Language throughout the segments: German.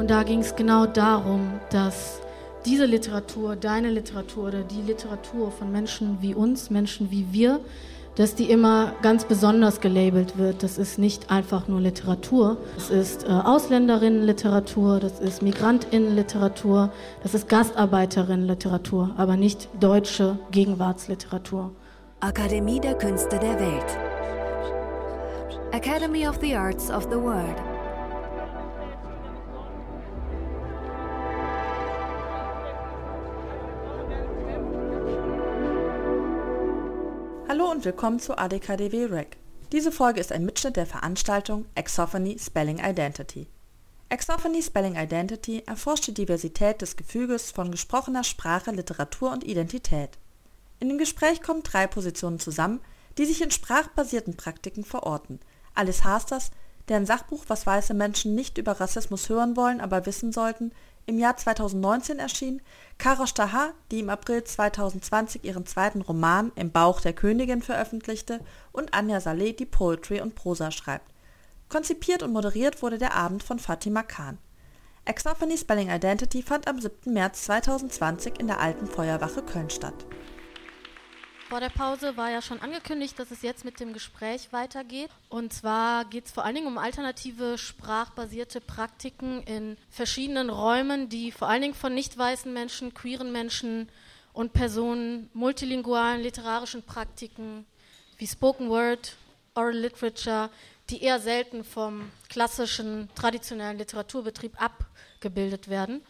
Und da ging es genau darum, dass diese Literatur, deine Literatur oder die Literatur von Menschen wie uns, Menschen wie wir, dass die immer ganz besonders gelabelt wird. Das ist nicht einfach nur Literatur. Das ist äh, Ausländerinnenliteratur, das ist Migrantinnenliteratur, das ist Gastarbeiterinnenliteratur, aber nicht deutsche Gegenwartsliteratur. Akademie der Künste der Welt. Academy of the Arts of the World. Und willkommen zu ADKDW REC. Diese Folge ist ein Mitschnitt der Veranstaltung Exophony Spelling Identity. Exophony Spelling Identity erforscht die Diversität des Gefüges von gesprochener Sprache, Literatur und Identität. In dem Gespräch kommen drei Positionen zusammen, die sich in sprachbasierten Praktiken verorten. Alice Hasters, deren Sachbuch Was weiße Menschen nicht über Rassismus hören wollen, aber wissen sollten, im Jahr 2019 erschien, Karosh Taha, die im April 2020 ihren zweiten Roman Im Bauch der Königin veröffentlichte und Anja Saleh, die Poetry und Prosa schreibt. Konzipiert und moderiert wurde der Abend von Fatima Khan. Exophony Spelling Identity fand am 7. März 2020 in der Alten Feuerwache Köln statt. Vor der Pause war ja schon angekündigt, dass es jetzt mit dem Gespräch weitergeht. Und zwar geht es vor allen Dingen um alternative sprachbasierte Praktiken in verschiedenen Räumen, die vor allen Dingen von nicht weißen Menschen, queeren Menschen und Personen multilingualen literarischen Praktiken wie Spoken Word, Oral Literature, die eher selten vom klassischen traditionellen Literaturbetrieb abgebildet werden.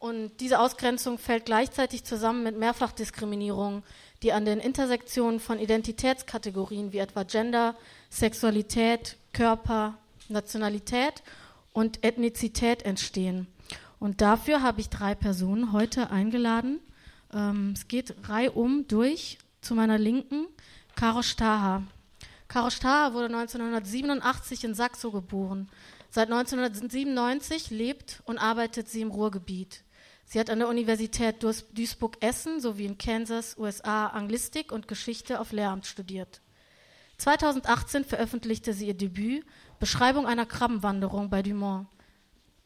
Und diese Ausgrenzung fällt gleichzeitig zusammen mit Mehrfachdiskriminierung, die an den Intersektionen von Identitätskategorien wie etwa Gender, Sexualität, Körper, Nationalität und Ethnizität entstehen. Und dafür habe ich drei Personen heute eingeladen. Ähm, es geht reihum durch zu meiner Linken Karo Staha. Karo Staha wurde 1987 in Saxo geboren. Seit 1997 lebt und arbeitet sie im Ruhrgebiet. Sie hat an der Universität Duisburg-Essen sowie in Kansas, USA Anglistik und Geschichte auf Lehramt studiert. 2018 veröffentlichte sie ihr Debüt Beschreibung einer Krabbenwanderung bei Dumont.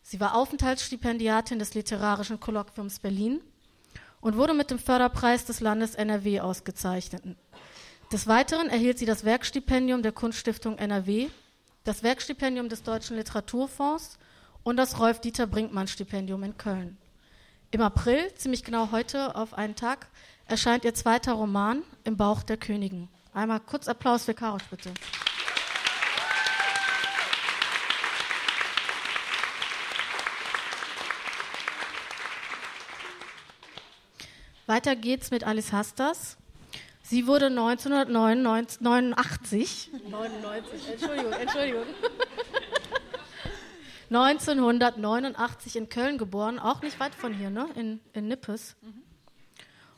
Sie war Aufenthaltsstipendiatin des Literarischen Kolloquiums Berlin und wurde mit dem Förderpreis des Landes NRW ausgezeichnet. Des Weiteren erhielt sie das Werkstipendium der Kunststiftung NRW, das Werkstipendium des Deutschen Literaturfonds und das Rolf-Dieter-Brinkmann-Stipendium in Köln. Im April, ziemlich genau heute auf einen Tag, erscheint ihr zweiter Roman Im Bauch der Königin. Einmal kurz Applaus für Karosch, bitte. Weiter geht's mit Alice Hasters. Sie wurde 1989, 99, Entschuldigung, Entschuldigung. 1989 in Köln geboren, auch nicht weit von hier, ne? in, in Nippes.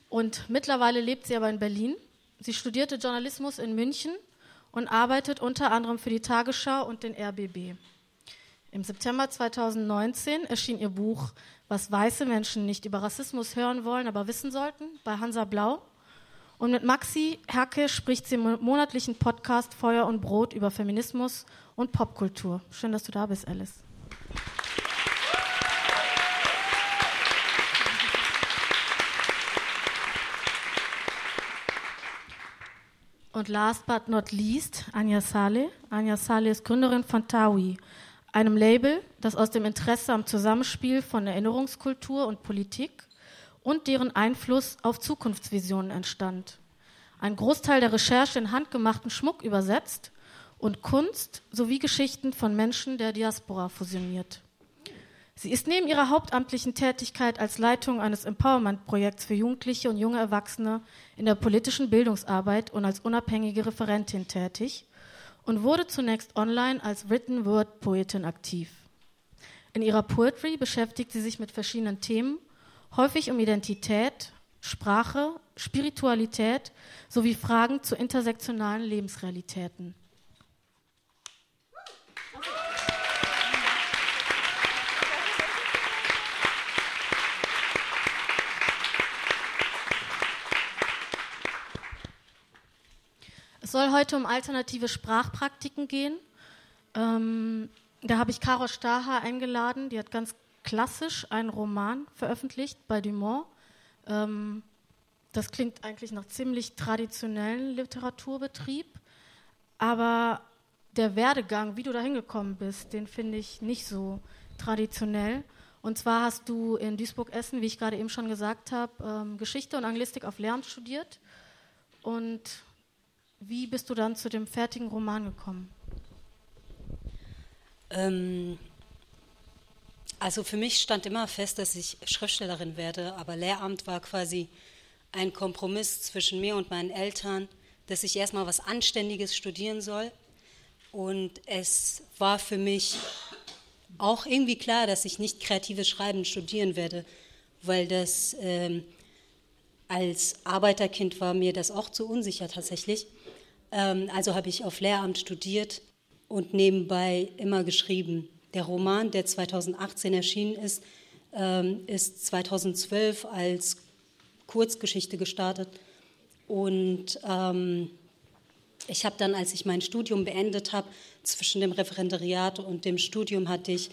Und mittlerweile lebt sie aber in Berlin. Sie studierte Journalismus in München und arbeitet unter anderem für die Tagesschau und den RBB. Im September 2019 erschien ihr Buch Was weiße Menschen nicht über Rassismus hören wollen, aber wissen sollten, bei Hansa Blau. Und mit Maxi Herke spricht sie im monatlichen Podcast Feuer und Brot über Feminismus und Popkultur. Schön, dass du da bist, Alice. Und last but not least, Anja Saleh. Anja Saleh ist Gründerin von Tawi, einem Label, das aus dem Interesse am Zusammenspiel von Erinnerungskultur und Politik und deren Einfluss auf Zukunftsvisionen entstand. Ein Großteil der Recherche in handgemachten Schmuck übersetzt und Kunst sowie Geschichten von Menschen der Diaspora fusioniert. Sie ist neben ihrer hauptamtlichen Tätigkeit als Leitung eines Empowerment-Projekts für Jugendliche und junge Erwachsene in der politischen Bildungsarbeit und als unabhängige Referentin tätig und wurde zunächst online als Written Word Poetin aktiv. In ihrer Poetry beschäftigt sie sich mit verschiedenen Themen, häufig um Identität, Sprache, Spiritualität sowie Fragen zu intersektionalen Lebensrealitäten. Es soll heute um alternative Sprachpraktiken gehen. Ähm, da habe ich Caro Staha eingeladen, die hat ganz klassisch einen Roman veröffentlicht bei Dumont. Ähm, das klingt eigentlich nach ziemlich traditionellen Literaturbetrieb, aber der Werdegang, wie du da hingekommen bist, den finde ich nicht so traditionell. Und zwar hast du in Duisburg-Essen, wie ich gerade eben schon gesagt habe, ähm, Geschichte und Anglistik auf Lehramt studiert. Und wie bist du dann zu dem fertigen Roman gekommen? Ähm, also für mich stand immer fest, dass ich Schriftstellerin werde, aber Lehramt war quasi ein Kompromiss zwischen mir und meinen Eltern, dass ich erstmal was Anständiges studieren soll. Und es war für mich auch irgendwie klar, dass ich nicht kreatives Schreiben studieren werde, weil das ähm, als Arbeiterkind war mir das auch zu unsicher tatsächlich. Ähm, also habe ich auf Lehramt studiert und nebenbei immer geschrieben. Der Roman, der 2018 erschienen ist, ähm, ist 2012 als Kurzgeschichte gestartet. Und ähm, ich habe dann, als ich mein Studium beendet habe, zwischen dem Referendariat und dem Studium hatte ich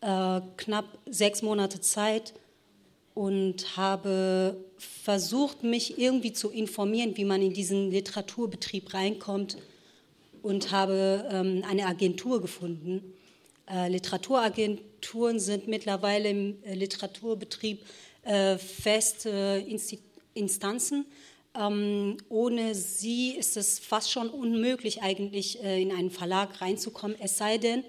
äh, knapp sechs Monate Zeit und habe versucht, mich irgendwie zu informieren, wie man in diesen Literaturbetrieb reinkommt und habe ähm, eine Agentur gefunden äh, Literaturagenturen sind mittlerweile im äh, Literaturbetrieb äh, feste Insti Instanzen. Ähm, ohne sie ist es fast schon unmöglich, eigentlich äh, in einen Verlag reinzukommen, es sei denn,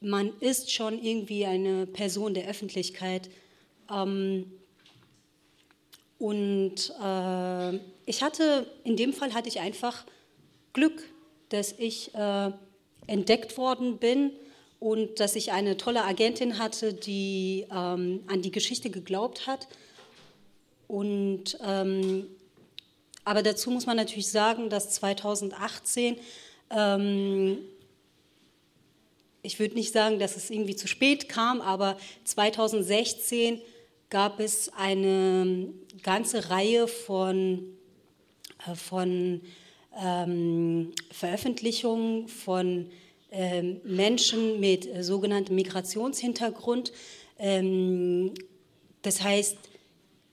man ist schon irgendwie eine Person der Öffentlichkeit. Ähm, und äh, ich hatte, in dem Fall hatte ich einfach Glück, dass ich äh, entdeckt worden bin und dass ich eine tolle Agentin hatte, die ähm, an die Geschichte geglaubt hat. Und, ähm, aber dazu muss man natürlich sagen, dass 2018, ähm, ich würde nicht sagen, dass es irgendwie zu spät kam, aber 2016 gab es eine ganze Reihe von, äh, von ähm, Veröffentlichungen von ähm, Menschen mit äh, sogenanntem Migrationshintergrund. Ähm, das heißt,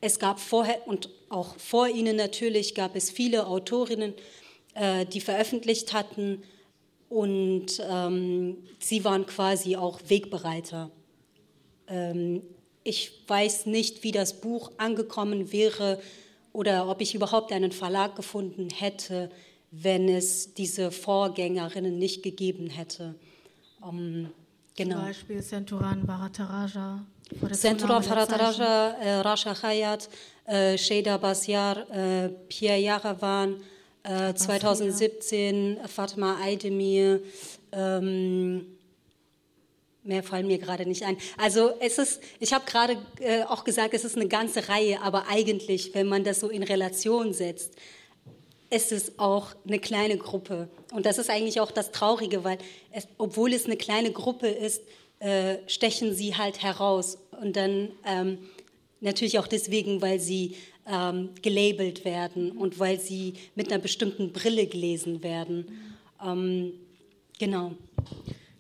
es gab vorher und auch vor ihnen natürlich gab es viele Autorinnen, äh, die veröffentlicht hatten und ähm, sie waren quasi auch Wegbereiter. Ich weiß nicht, wie das Buch angekommen wäre oder ob ich überhaupt einen Verlag gefunden hätte, wenn es diese Vorgängerinnen nicht gegeben hätte. Um, ähm, genau. Zum Beispiel Senturan Bharataraja. Senturan Bharataraja, äh, Rasha Hayat, äh, Sheda Basiar, äh, Pierre Yaravan, äh, 2017 Fatma Aydemir, ähm, mehr fallen mir gerade nicht ein. Also es ist, ich habe gerade äh, auch gesagt, es ist eine ganze Reihe, aber eigentlich, wenn man das so in Relation setzt, es ist auch eine kleine Gruppe. Und das ist eigentlich auch das Traurige, weil es, obwohl es eine kleine Gruppe ist, äh, stechen sie halt heraus. Und dann ähm, natürlich auch deswegen, weil sie ähm, gelabelt werden und weil sie mit einer bestimmten Brille gelesen werden. Ähm, genau.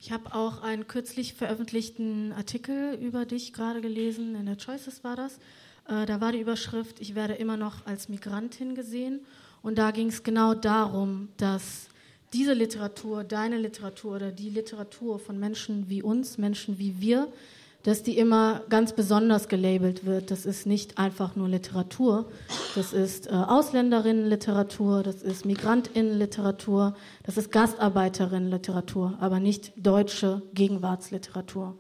Ich habe auch einen kürzlich veröffentlichten Artikel über dich gerade gelesen, in der Choices war das. Äh, da war die Überschrift, ich werde immer noch als Migrantin gesehen. Und da ging es genau darum, dass diese Literatur, deine Literatur oder die Literatur von Menschen wie uns, Menschen wie wir, dass die immer ganz besonders gelabelt wird. Das ist nicht einfach nur Literatur, das ist äh, Ausländerinnenliteratur, das ist Migrantinnenliteratur, das ist Gastarbeiterinnenliteratur, aber nicht deutsche Gegenwartsliteratur.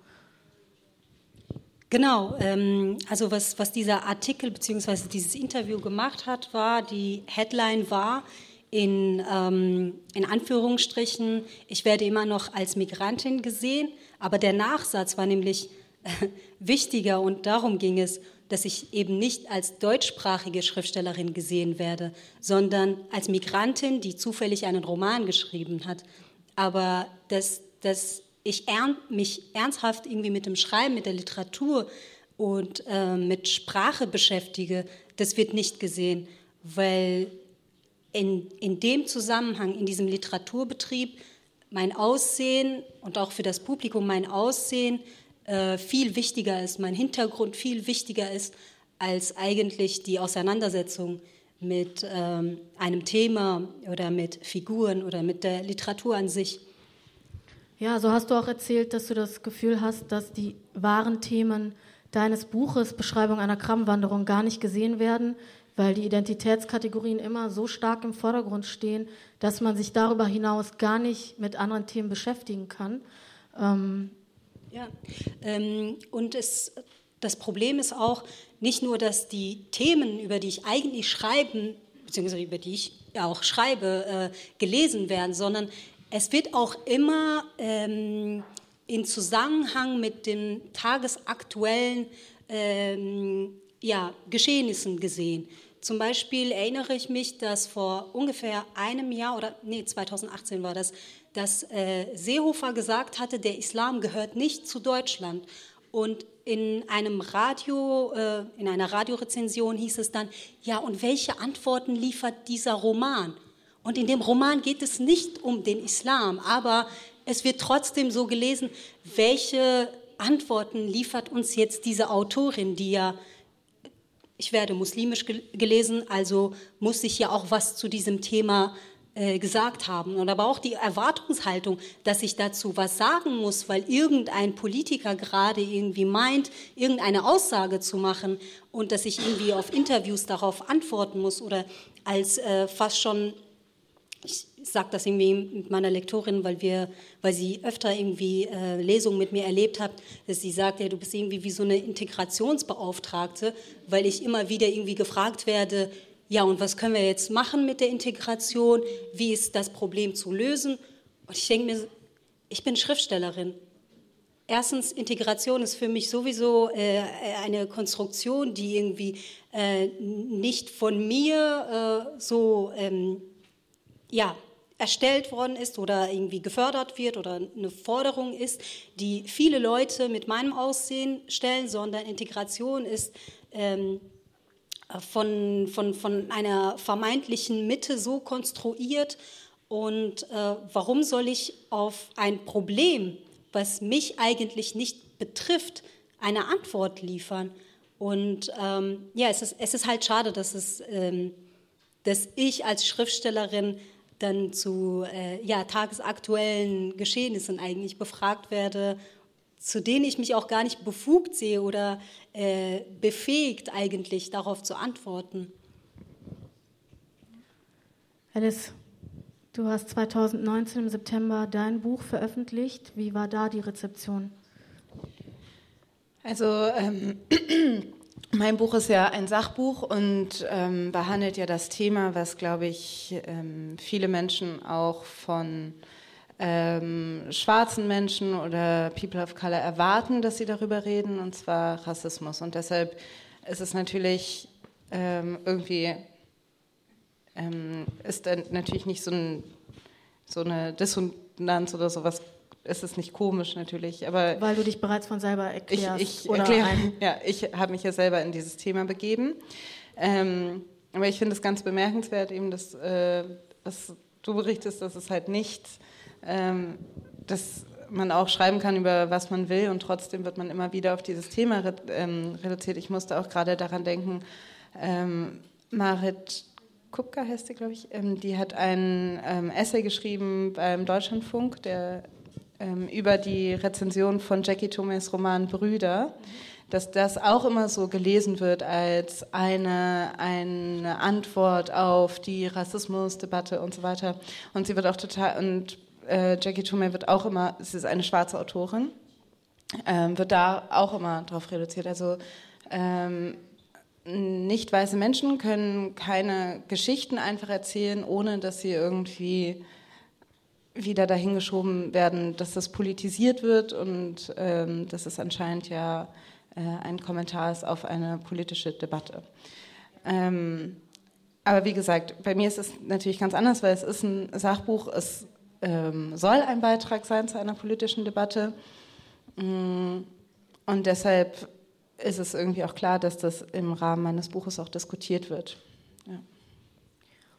Genau, ähm, also was, was dieser Artikel bzw. dieses Interview gemacht hat, war, die Headline war in, ähm, in Anführungsstrichen, ich werde immer noch als Migrantin gesehen, aber der Nachsatz war nämlich wichtiger und darum ging es, dass ich eben nicht als deutschsprachige Schriftstellerin gesehen werde, sondern als Migrantin, die zufällig einen Roman geschrieben hat. Aber das, das ich ern, mich ernsthaft irgendwie mit dem Schreiben, mit der Literatur und äh, mit Sprache beschäftige, das wird nicht gesehen, weil in, in dem Zusammenhang, in diesem Literaturbetrieb, mein Aussehen und auch für das Publikum mein Aussehen äh, viel wichtiger ist, mein Hintergrund viel wichtiger ist als eigentlich die Auseinandersetzung mit ähm, einem Thema oder mit Figuren oder mit der Literatur an sich. Ja, so hast du auch erzählt, dass du das Gefühl hast, dass die wahren Themen deines Buches Beschreibung einer Kramwanderung gar nicht gesehen werden, weil die Identitätskategorien immer so stark im Vordergrund stehen, dass man sich darüber hinaus gar nicht mit anderen Themen beschäftigen kann. Ähm ja, ähm, und es, das Problem ist auch nicht nur, dass die Themen, über die ich eigentlich schreiben, beziehungsweise über die ich auch schreibe, äh, gelesen werden, sondern es wird auch immer ähm, in Zusammenhang mit den tagesaktuellen ähm, ja, Geschehnissen gesehen. Zum Beispiel erinnere ich mich, dass vor ungefähr einem Jahr oder nee 2018 war das, dass äh, Seehofer gesagt hatte, der Islam gehört nicht zu Deutschland. Und in einem Radio, äh, in einer Radiorezension hieß es dann, ja und welche Antworten liefert dieser Roman? Und in dem Roman geht es nicht um den Islam, aber es wird trotzdem so gelesen, welche Antworten liefert uns jetzt diese Autorin, die ja ich werde muslimisch gelesen, also muss ich ja auch was zu diesem Thema äh, gesagt haben. Und aber auch die Erwartungshaltung, dass ich dazu was sagen muss, weil irgendein Politiker gerade irgendwie meint, irgendeine Aussage zu machen und dass ich irgendwie auf Interviews darauf antworten muss oder als äh, fast schon ich sage das irgendwie mit meiner Lektorin, weil wir, weil sie öfter irgendwie äh, Lesungen mit mir erlebt hat, dass sie sagt, ja, du bist irgendwie wie so eine Integrationsbeauftragte, weil ich immer wieder irgendwie gefragt werde, ja, und was können wir jetzt machen mit der Integration? Wie ist das Problem zu lösen? Und ich denke mir, ich bin Schriftstellerin. Erstens, Integration ist für mich sowieso äh, eine Konstruktion, die irgendwie äh, nicht von mir äh, so ähm, ja, erstellt worden ist oder irgendwie gefördert wird oder eine Forderung ist, die viele Leute mit meinem Aussehen stellen, sondern Integration ist ähm, von, von, von einer vermeintlichen Mitte so konstruiert. Und äh, warum soll ich auf ein Problem, was mich eigentlich nicht betrifft, eine Antwort liefern? Und ähm, ja, es ist, es ist halt schade, dass, es, ähm, dass ich als Schriftstellerin dann zu äh, ja, tagesaktuellen Geschehnissen eigentlich befragt werde, zu denen ich mich auch gar nicht befugt sehe oder äh, befähigt eigentlich darauf zu antworten. Alice, du hast 2019 im September dein Buch veröffentlicht. Wie war da die Rezeption? Also ähm, Mein Buch ist ja ein Sachbuch und ähm, behandelt ja das Thema, was, glaube ich, ähm, viele Menschen auch von ähm, schwarzen Menschen oder People of Color erwarten, dass sie darüber reden, und zwar Rassismus. Und deshalb ist es natürlich ähm, irgendwie, ähm, ist natürlich nicht so, ein, so eine Dissonanz oder sowas ist es nicht komisch natürlich, aber weil du dich bereits von selber erklärst. Ich, ich erkläre, ja, ich habe mich ja selber in dieses Thema begeben. Ähm, aber ich finde es ganz bemerkenswert, eben, dass, äh, dass du berichtest, dass es halt nicht, ähm, dass man auch schreiben kann über was man will und trotzdem wird man immer wieder auf dieses Thema ähm, reduziert. Ich musste auch gerade daran denken, ähm, Marit Kupka heißt sie, glaube ich, ähm, die hat ein ähm, Essay geschrieben beim Deutschlandfunk, der ähm, über die Rezension von Jackie Thomas Roman Brüder, dass das auch immer so gelesen wird als eine, eine Antwort auf die Rassismusdebatte und so weiter. Und sie wird auch total, und äh, Jackie Toomey wird auch immer, sie ist eine schwarze Autorin, ähm, wird da auch immer drauf reduziert. Also ähm, nicht weiße Menschen können keine Geschichten einfach erzählen, ohne dass sie irgendwie wieder dahingeschoben werden, dass das politisiert wird und ähm, dass es anscheinend ja äh, ein Kommentar ist auf eine politische Debatte. Ähm, aber wie gesagt, bei mir ist es natürlich ganz anders, weil es ist ein Sachbuch, es ähm, soll ein Beitrag sein zu einer politischen Debatte. Mm, und deshalb ist es irgendwie auch klar, dass das im Rahmen meines Buches auch diskutiert wird. Ja.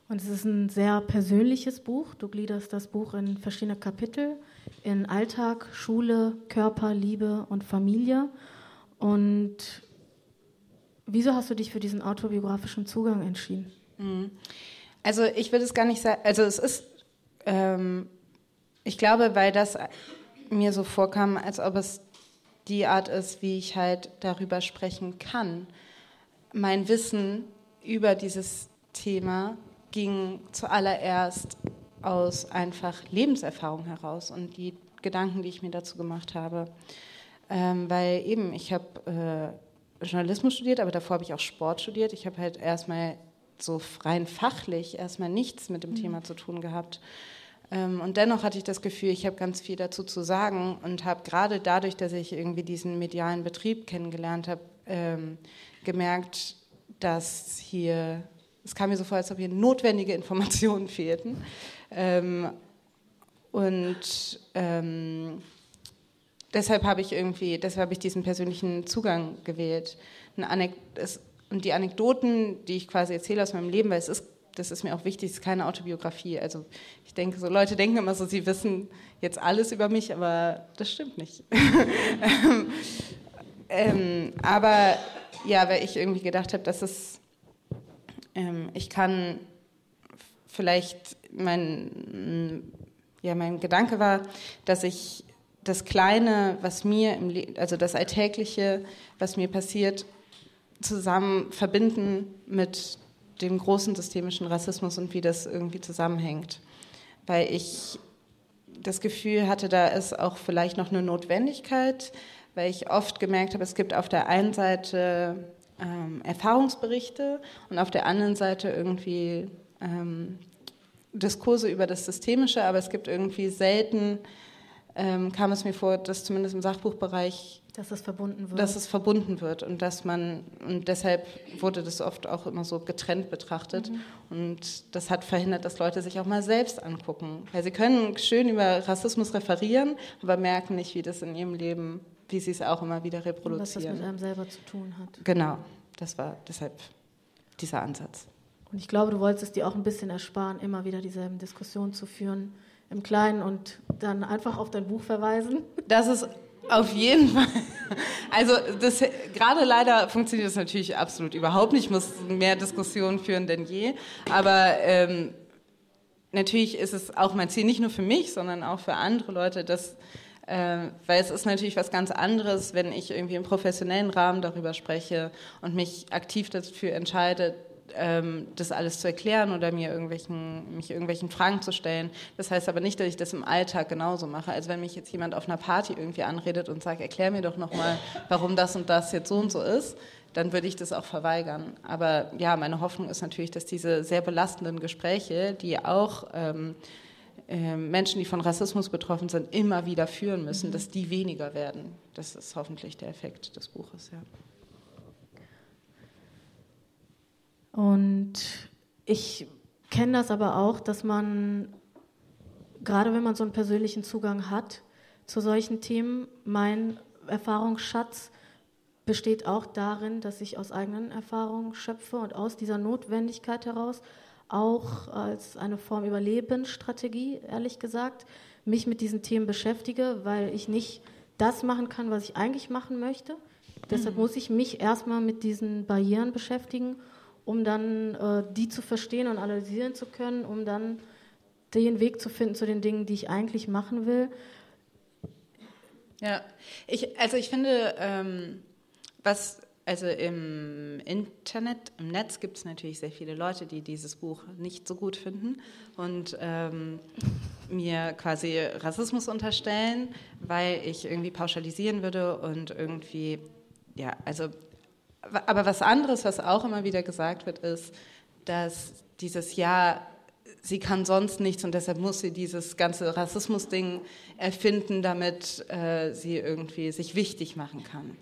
Und es ist ein sehr persönliches Buch. Du gliederst das Buch in verschiedene Kapitel, in Alltag, Schule, Körper, Liebe und Familie. Und wieso hast du dich für diesen autobiografischen Zugang entschieden? Mhm. Also ich würde es gar nicht sagen, also es ist, ähm, ich glaube, weil das mir so vorkam, als ob es die Art ist, wie ich halt darüber sprechen kann. Mein Wissen über dieses Thema ging zuallererst aus einfach Lebenserfahrung heraus und die Gedanken, die ich mir dazu gemacht habe. Ähm, weil eben, ich habe äh, Journalismus studiert, aber davor habe ich auch Sport studiert. Ich habe halt erstmal so rein fachlich erstmal nichts mit dem mhm. Thema zu tun gehabt. Ähm, und dennoch hatte ich das Gefühl, ich habe ganz viel dazu zu sagen und habe gerade dadurch, dass ich irgendwie diesen medialen Betrieb kennengelernt habe, ähm, gemerkt, dass hier, es kam mir so vor, als ob hier notwendige Informationen fehlten. Ähm, und deshalb habe ich irgendwie, deshalb habe ich diesen persönlichen Zugang gewählt. Und die Anekdoten, die ich quasi erzähle aus meinem Leben, weil es ist das ist mir auch wichtig, es ist keine Autobiografie. Also ich denke, so Leute denken immer so, sie wissen jetzt alles über mich, aber das stimmt nicht. ähm, aber ja, weil ich irgendwie gedacht habe, dass es, ähm, ich kann vielleicht mein, ja, mein Gedanke war, dass ich das Kleine, was mir im Le also das Alltägliche, was mir passiert, zusammen verbinden mit dem großen systemischen Rassismus und wie das irgendwie zusammenhängt. Weil ich das Gefühl hatte, da ist auch vielleicht noch eine Notwendigkeit, weil ich oft gemerkt habe, es gibt auf der einen Seite ähm, Erfahrungsberichte und auf der anderen Seite irgendwie ähm, Diskurse über das Systemische, aber es gibt irgendwie selten, ähm, kam es mir vor, dass zumindest im Sachbuchbereich dass es verbunden wird. Dass es verbunden wird und dass man, und deshalb wurde das oft auch immer so getrennt betrachtet. Mhm. Und das hat verhindert, dass Leute sich auch mal selbst angucken. Weil sie können schön über Rassismus referieren, aber merken nicht, wie das in ihrem Leben, wie sie es auch immer wieder reproduzieren. Was das mit einem selber zu tun hat. Genau, das war deshalb dieser Ansatz. Und ich glaube, du wolltest es dir auch ein bisschen ersparen, immer wieder dieselben Diskussionen zu führen im Kleinen und dann einfach auf dein Buch verweisen. Das ist auf jeden Fall. Also das, gerade leider funktioniert das natürlich absolut überhaupt nicht. Ich muss mehr Diskussionen führen denn je. Aber ähm, natürlich ist es auch mein Ziel, nicht nur für mich, sondern auch für andere Leute, dass äh, weil es ist natürlich was ganz anderes, wenn ich irgendwie im professionellen Rahmen darüber spreche und mich aktiv dafür entscheide, ähm, das alles zu erklären oder mir irgendwelchen, mich irgendwelchen Fragen zu stellen. Das heißt aber nicht, dass ich das im Alltag genauso mache. Also wenn mich jetzt jemand auf einer Party irgendwie anredet und sagt, erklär mir doch nochmal, warum das und das jetzt so und so ist, dann würde ich das auch verweigern. Aber ja, meine Hoffnung ist natürlich, dass diese sehr belastenden Gespräche, die auch ähm, äh, Menschen, die von Rassismus betroffen sind, immer wieder führen müssen, mhm. dass die weniger werden. Das ist hoffentlich der Effekt des Buches, ja. Und ich kenne das aber auch, dass man, gerade wenn man so einen persönlichen Zugang hat zu solchen Themen, mein Erfahrungsschatz besteht auch darin, dass ich aus eigenen Erfahrungen schöpfe und aus dieser Notwendigkeit heraus auch als eine Form Überlebensstrategie, ehrlich gesagt, mich mit diesen Themen beschäftige, weil ich nicht das machen kann, was ich eigentlich machen möchte. Deshalb mhm. muss ich mich erstmal mit diesen Barrieren beschäftigen um dann äh, die zu verstehen und analysieren zu können, um dann den Weg zu finden zu den Dingen, die ich eigentlich machen will. Ja, ich, also ich finde, ähm, was, also im Internet, im Netz gibt es natürlich sehr viele Leute, die dieses Buch nicht so gut finden und ähm, mir quasi Rassismus unterstellen, weil ich irgendwie pauschalisieren würde und irgendwie, ja, also aber was anderes, was auch immer wieder gesagt wird, ist, dass dieses Ja, sie kann sonst nichts und deshalb muss sie dieses ganze Rassismus-Ding erfinden, damit äh, sie irgendwie sich wichtig machen kann.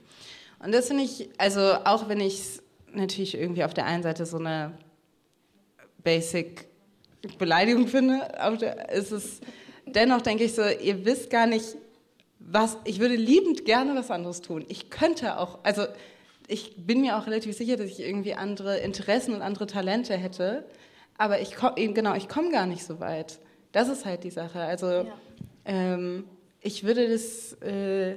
Und das finde ich, also auch wenn ich natürlich irgendwie auf der einen Seite so eine Basic Beleidigung finde, der, ist es dennoch denke ich so, ihr wisst gar nicht, was, ich würde liebend gerne was anderes tun. Ich könnte auch, also ich bin mir auch relativ sicher, dass ich irgendwie andere Interessen und andere Talente hätte. aber ich komme genau, ich komme gar nicht so weit. Das ist halt die Sache. Also ja. ähm, ich würde das, äh,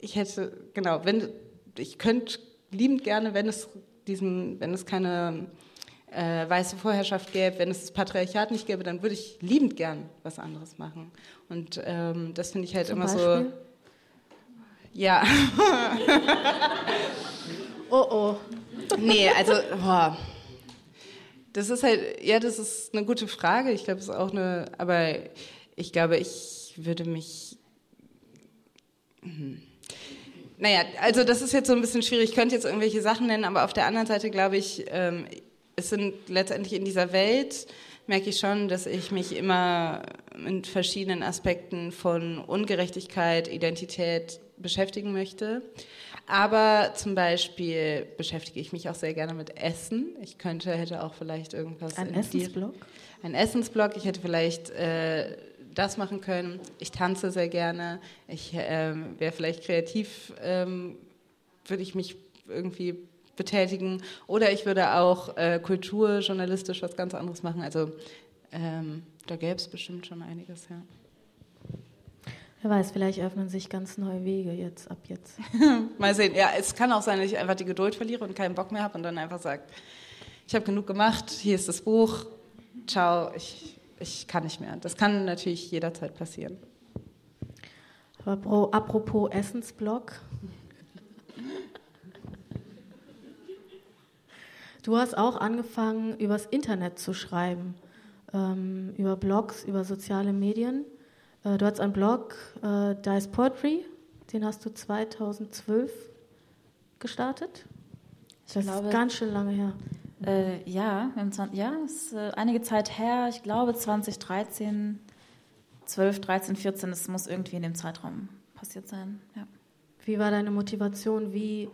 ich hätte, genau, wenn ich könnte liebend gerne, wenn es diesen, wenn es keine äh, weiße Vorherrschaft gäbe, wenn es das Patriarchat nicht gäbe, dann würde ich liebend gern was anderes machen. Und ähm, das finde ich halt Zum immer Beispiel? so. Ja. oh oh. Nee, also, boah. Das ist halt, ja, das ist eine gute Frage. Ich glaube, es ist auch eine, aber ich glaube, ich würde mich. Hm. Naja, also das ist jetzt so ein bisschen schwierig. Ich könnte jetzt irgendwelche Sachen nennen, aber auf der anderen Seite glaube ich, ähm, es sind letztendlich in dieser Welt, merke ich schon, dass ich mich immer mit verschiedenen Aspekten von Ungerechtigkeit, Identität beschäftigen möchte. Aber zum Beispiel beschäftige ich mich auch sehr gerne mit Essen. Ich könnte, hätte auch vielleicht irgendwas. Ein Essensblog? Ein Essensblog. Ich hätte vielleicht äh, das machen können. Ich tanze sehr gerne. Ich äh, wäre vielleicht kreativ, ähm, würde ich mich irgendwie betätigen. Oder ich würde auch äh, kulturjournalistisch was ganz anderes machen. Also ähm, da gäbe es bestimmt schon einiges, ja. Wer weiß, vielleicht öffnen sich ganz neue Wege jetzt, ab jetzt. Mal sehen. Ja, es kann auch sein, dass ich einfach die Geduld verliere und keinen Bock mehr habe und dann einfach sage, ich habe genug gemacht, hier ist das Buch, ciao, ich, ich kann nicht mehr. Das kann natürlich jederzeit passieren. Aber apropos Essensblog. Du hast auch angefangen, übers Internet zu schreiben, ähm, über Blogs, über soziale Medien. Äh, du hast einen Blog, äh, Dice Poetry, den hast du 2012 gestartet. Ich das glaube, ist ganz schön lange her. Äh, ja, ja, ist äh, einige Zeit her. Ich glaube 2013, 12, 13, 14. Das muss irgendwie in dem Zeitraum passiert sein. Ja. Wie war deine Motivation? Wie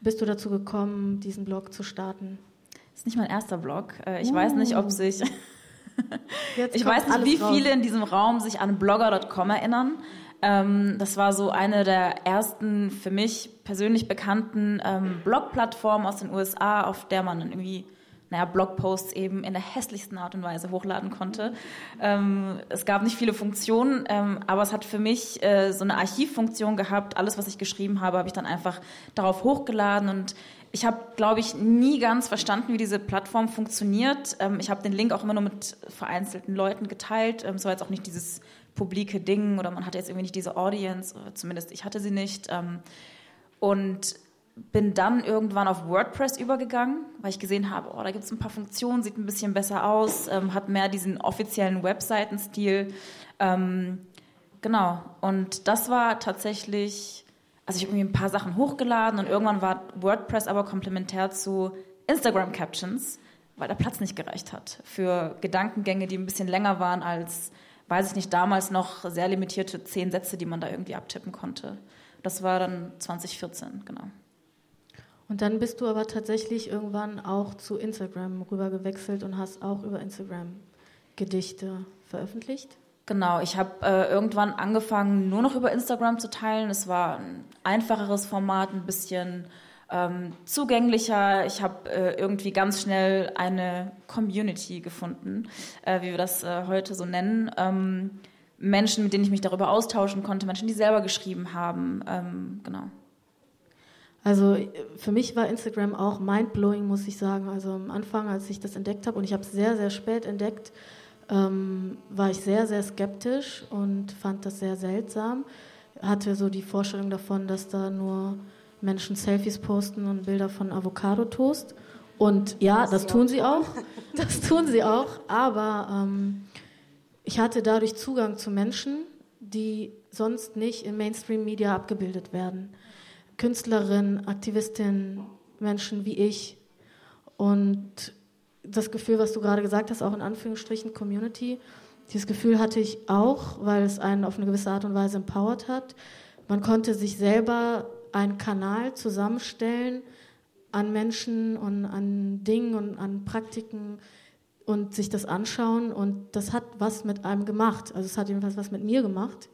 bist du dazu gekommen, diesen Blog zu starten? Das ist nicht mein erster Blog. Äh, ich uh. weiß nicht, ob uh. Sich ich weiß nicht, wie raus. viele in diesem Raum sich an blogger.com erinnern. Ähm, das war so eine der ersten für mich persönlich bekannten ähm, Blog-Plattformen aus den USA, auf der man dann irgendwie naja, Blogposts eben in der hässlichsten Art und Weise hochladen konnte. Ähm, es gab nicht viele Funktionen, ähm, aber es hat für mich äh, so eine Archivfunktion gehabt. Alles, was ich geschrieben habe, habe ich dann einfach darauf hochgeladen und ich habe, glaube ich, nie ganz verstanden, wie diese Plattform funktioniert. Ähm, ich habe den Link auch immer nur mit vereinzelten Leuten geteilt. Ähm, es war jetzt auch nicht dieses publike Ding oder man hatte jetzt irgendwie nicht diese Audience, zumindest ich hatte sie nicht. Ähm, und bin dann irgendwann auf WordPress übergegangen, weil ich gesehen habe, oh, da gibt es ein paar Funktionen, sieht ein bisschen besser aus, ähm, hat mehr diesen offiziellen Webseitenstil. Ähm, genau. Und das war tatsächlich, also ich habe irgendwie ein paar Sachen hochgeladen und irgendwann war WordPress aber komplementär zu Instagram Captions, weil der Platz nicht gereicht hat für Gedankengänge, die ein bisschen länger waren als, weiß ich nicht, damals noch sehr limitierte zehn Sätze, die man da irgendwie abtippen konnte. Das war dann 2014, genau. Und dann bist du aber tatsächlich irgendwann auch zu Instagram rüber gewechselt und hast auch über Instagram Gedichte veröffentlicht? Genau, ich habe äh, irgendwann angefangen, nur noch über Instagram zu teilen. Es war ein einfacheres Format, ein bisschen ähm, zugänglicher. Ich habe äh, irgendwie ganz schnell eine Community gefunden, äh, wie wir das äh, heute so nennen. Ähm, Menschen, mit denen ich mich darüber austauschen konnte, Menschen, die selber geschrieben haben. Ähm, genau. Also für mich war Instagram auch mindblowing, muss ich sagen. Also am Anfang, als ich das entdeckt habe, und ich habe es sehr, sehr spät entdeckt, ähm, war ich sehr, sehr skeptisch und fand das sehr seltsam. Hatte so die Vorstellung davon, dass da nur Menschen Selfies posten und Bilder von Avocado-Toast. Und ja, das tun sie auch. Das tun sie auch. Aber ähm, ich hatte dadurch Zugang zu Menschen, die sonst nicht im Mainstream-Media abgebildet werden. Künstlerin, Aktivistin, Menschen wie ich. Und das Gefühl, was du gerade gesagt hast, auch in Anführungsstrichen Community, dieses Gefühl hatte ich auch, weil es einen auf eine gewisse Art und Weise empowered hat. Man konnte sich selber einen Kanal zusammenstellen an Menschen und an Dingen und an Praktiken und sich das anschauen. Und das hat was mit einem gemacht. Also es hat jedenfalls was mit mir gemacht.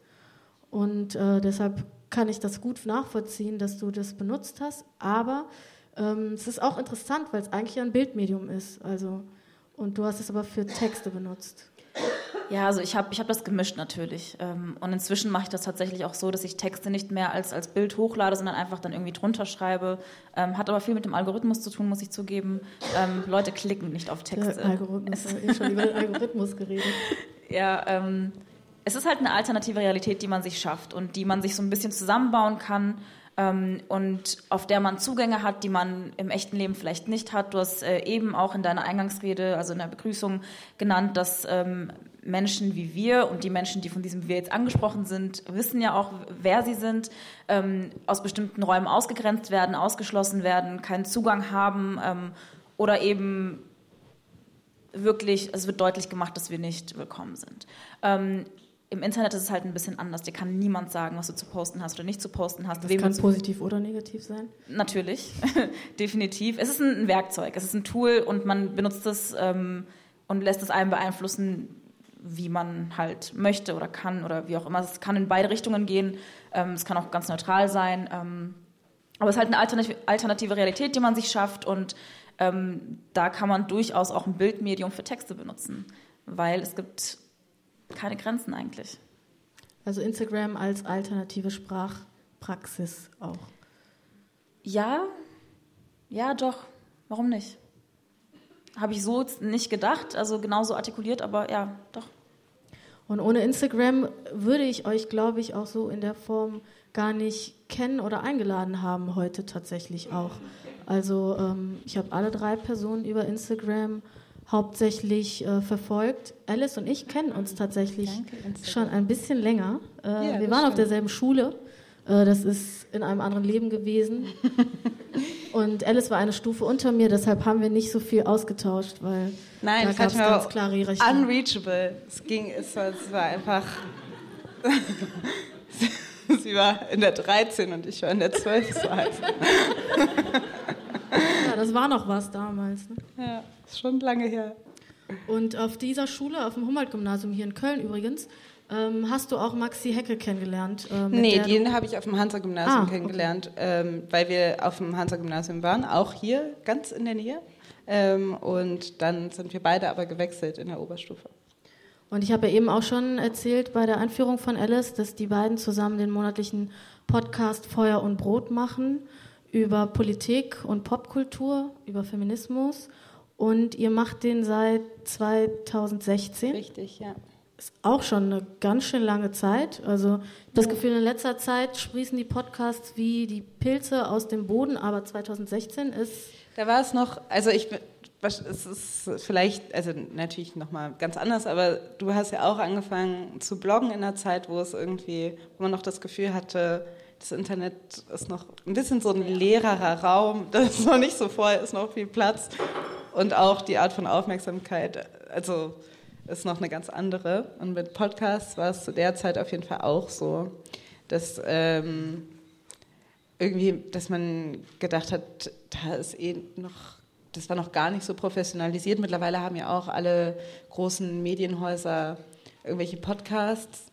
Und äh, deshalb kann ich das gut nachvollziehen, dass du das benutzt hast. Aber ähm, es ist auch interessant, weil es eigentlich ein Bildmedium ist. Also Und du hast es aber für Texte benutzt. Ja, also ich habe ich hab das gemischt natürlich. Ähm, und inzwischen mache ich das tatsächlich auch so, dass ich Texte nicht mehr als, als Bild hochlade, sondern einfach dann irgendwie drunter schreibe. Ähm, hat aber viel mit dem Algorithmus zu tun, muss ich zugeben. Ähm, Leute klicken nicht auf Texte. Der Algorithmus, ich schon über den Algorithmus geredet. Ja, ähm, es ist halt eine alternative Realität, die man sich schafft und die man sich so ein bisschen zusammenbauen kann ähm, und auf der man Zugänge hat, die man im echten Leben vielleicht nicht hat. Du hast äh, eben auch in deiner Eingangsrede, also in der Begrüßung genannt, dass ähm, Menschen wie wir und die Menschen, die von diesem wir jetzt angesprochen sind, wissen ja auch, wer sie sind, ähm, aus bestimmten Räumen ausgegrenzt werden, ausgeschlossen werden, keinen Zugang haben ähm, oder eben wirklich, es wird deutlich gemacht, dass wir nicht willkommen sind. Ähm, im Internet ist es halt ein bisschen anders. Dir kann niemand sagen, was du zu posten hast oder nicht zu posten hast. Das Wem kann positiv oder negativ sein? Natürlich, definitiv. Es ist ein Werkzeug, es ist ein Tool und man benutzt es ähm, und lässt es einem beeinflussen, wie man halt möchte oder kann oder wie auch immer. Es kann in beide Richtungen gehen. Ähm, es kann auch ganz neutral sein. Ähm, aber es ist halt eine alternative Realität, die man sich schafft und ähm, da kann man durchaus auch ein Bildmedium für Texte benutzen, weil es gibt keine Grenzen eigentlich. Also Instagram als alternative Sprachpraxis auch. Ja, ja, doch. Warum nicht? Habe ich so nicht gedacht, also genauso artikuliert, aber ja, doch. Und ohne Instagram würde ich euch, glaube ich, auch so in der Form gar nicht kennen oder eingeladen haben heute tatsächlich auch. Also ähm, ich habe alle drei Personen über Instagram hauptsächlich äh, verfolgt. Alice und ich kennen uns tatsächlich Danke, schon ein bisschen länger. Äh, ja, wir waren stimmt. auf derselben Schule. Äh, das ist in einem anderen Leben gewesen. und Alice war eine Stufe unter mir, deshalb haben wir nicht so viel ausgetauscht, weil Nein, da gab es ganz klare. Unreachable. Es ging, es war, es war einfach. Sie war in der 13 und ich war in der 12. ja, das war noch was damals. Ne? Ja. Ist schon lange her. Und auf dieser Schule, auf dem Humboldt-Gymnasium hier in Köln übrigens, ähm, hast du auch Maxi Hecke kennengelernt? Äh, nee, den habe ich auf dem Hansa-Gymnasium ah, kennengelernt, okay. ähm, weil wir auf dem Hansa-Gymnasium waren, auch hier ganz in der Nähe. Ähm, und dann sind wir beide aber gewechselt in der Oberstufe. Und ich habe ja eben auch schon erzählt bei der Einführung von Alice, dass die beiden zusammen den monatlichen Podcast Feuer und Brot machen über Politik und Popkultur, über Feminismus und ihr macht den seit 2016. Richtig, ja. Ist auch schon eine ganz schön lange Zeit. Also das Gefühl, in letzter Zeit sprießen die Podcasts wie die Pilze aus dem Boden, aber 2016 ist. Da war es noch, also ich es ist vielleicht, also natürlich nochmal ganz anders, aber du hast ja auch angefangen zu bloggen in einer Zeit, wo es irgendwie, wo man noch das Gefühl hatte, das Internet ist noch ein bisschen so ein leererer Raum, da ist noch nicht so voll, ist noch viel Platz und auch die Art von Aufmerksamkeit, also ist noch eine ganz andere. Und mit Podcasts war es zu der Zeit auf jeden Fall auch so, dass ähm, irgendwie, dass man gedacht hat, da ist eh noch, das war noch gar nicht so professionalisiert. Mittlerweile haben ja auch alle großen Medienhäuser irgendwelche Podcasts.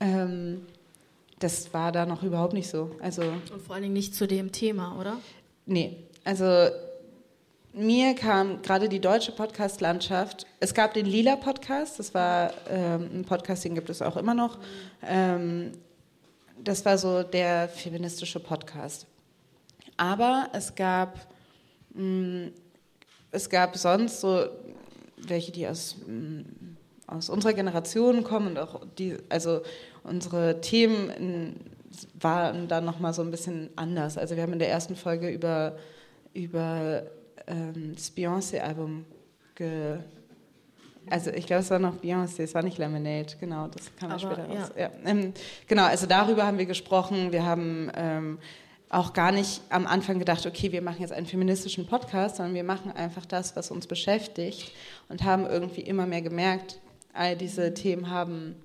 Ähm, das war da noch überhaupt nicht so. Also und vor allen Dingen nicht zu dem Thema, oder? Nee, also mir kam gerade die deutsche Podcast-Landschaft. Es gab den Lila Podcast, das war ähm, ein Podcast, den gibt es auch immer noch. Ähm, das war so der feministische Podcast. Aber es gab, mh, mm, es gab sonst so welche, die aus, mh, mm, aus unserer Generation kommen und auch die, also unsere Themen waren dann nochmal so ein bisschen anders. Also wir haben in der ersten Folge über, über ähm, das Beyoncé-Album ge also ich glaube, es war noch Beyoncé, es war nicht Lemonade, genau, das kam ja später raus. Ja. Ja. Ähm, genau, also darüber haben wir gesprochen. Wir haben ähm, auch gar nicht am Anfang gedacht, okay, wir machen jetzt einen feministischen Podcast, sondern wir machen einfach das, was uns beschäftigt und haben irgendwie immer mehr gemerkt, all diese Themen haben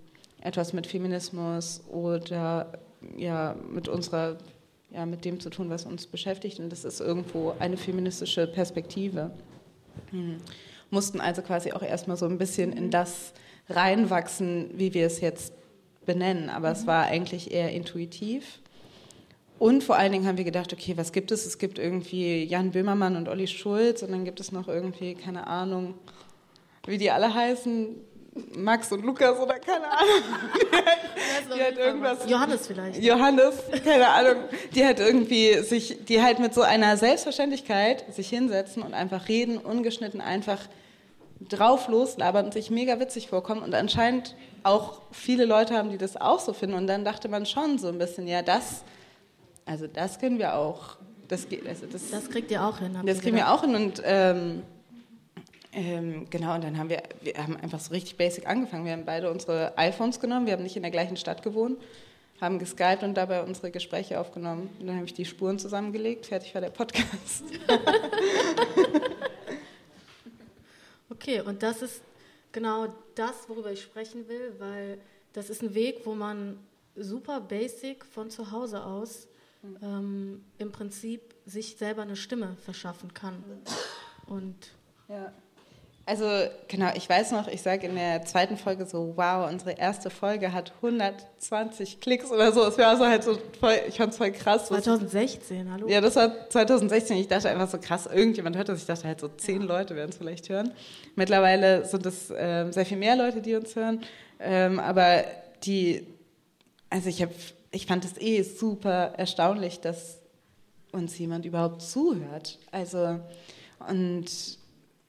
etwas mit Feminismus oder ja, mit unserer ja, mit dem zu tun, was uns beschäftigt. Und das ist irgendwo eine feministische Perspektive. Hm. Mussten also quasi auch erstmal so ein bisschen in das reinwachsen, wie wir es jetzt benennen. Aber es war eigentlich eher intuitiv. Und vor allen Dingen haben wir gedacht, okay, was gibt es? Es gibt irgendwie Jan Böhmermann und Olli Schulz und dann gibt es noch irgendwie, keine Ahnung, wie die alle heißen, Max und Lukas oder keine Ahnung. Die, die hat irgendwas. Johannes vielleicht. Johannes, keine Ahnung. Die hat irgendwie sich, die halt mit so einer Selbstverständlichkeit sich hinsetzen und einfach reden, ungeschnitten einfach drauf loslabern und sich mega witzig vorkommen und anscheinend auch viele Leute haben, die das auch so finden und dann dachte man schon so ein bisschen, ja das, also das können wir auch. Das, geht, also das, das kriegt ihr auch hin. Das kriegen wir auch hin und ähm, ähm, genau, und dann haben wir, wir haben einfach so richtig basic angefangen. Wir haben beide unsere iPhones genommen, wir haben nicht in der gleichen Stadt gewohnt, haben geskypt und dabei unsere Gespräche aufgenommen. Und dann habe ich die Spuren zusammengelegt, fertig war der Podcast. okay, und das ist genau das, worüber ich sprechen will, weil das ist ein Weg, wo man super basic von zu Hause aus ähm, im Prinzip sich selber eine Stimme verschaffen kann. Und ja. Also genau, ich weiß noch, ich sage in der zweiten Folge so, wow, unsere erste Folge hat 120 Klicks oder so. Es war so halt so voll, ich fand es voll krass. 2016, hallo? Ja, das war 2016. Ich dachte einfach so krass, irgendjemand hört das. Ich dachte halt so zehn Leute werden es vielleicht hören. Mittlerweile sind es äh, sehr viel mehr Leute, die uns hören. Ähm, aber die, also ich habe, ich fand es eh super erstaunlich, dass uns jemand überhaupt zuhört. Also und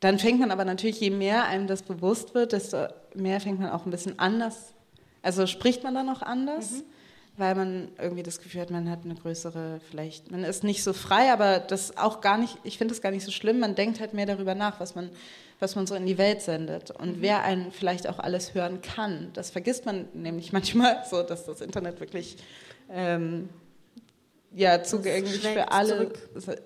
dann fängt man aber natürlich, je mehr einem das bewusst wird, desto mehr fängt man auch ein bisschen anders. Also spricht man dann auch anders, mhm. weil man irgendwie das Gefühl hat, man hat eine größere, vielleicht, man ist nicht so frei, aber das auch gar nicht, ich finde das gar nicht so schlimm, man denkt halt mehr darüber nach, was man, was man so in die Welt sendet und mhm. wer einen vielleicht auch alles hören kann. Das vergisst man nämlich manchmal so, dass das Internet wirklich ähm, ja zugänglich für alle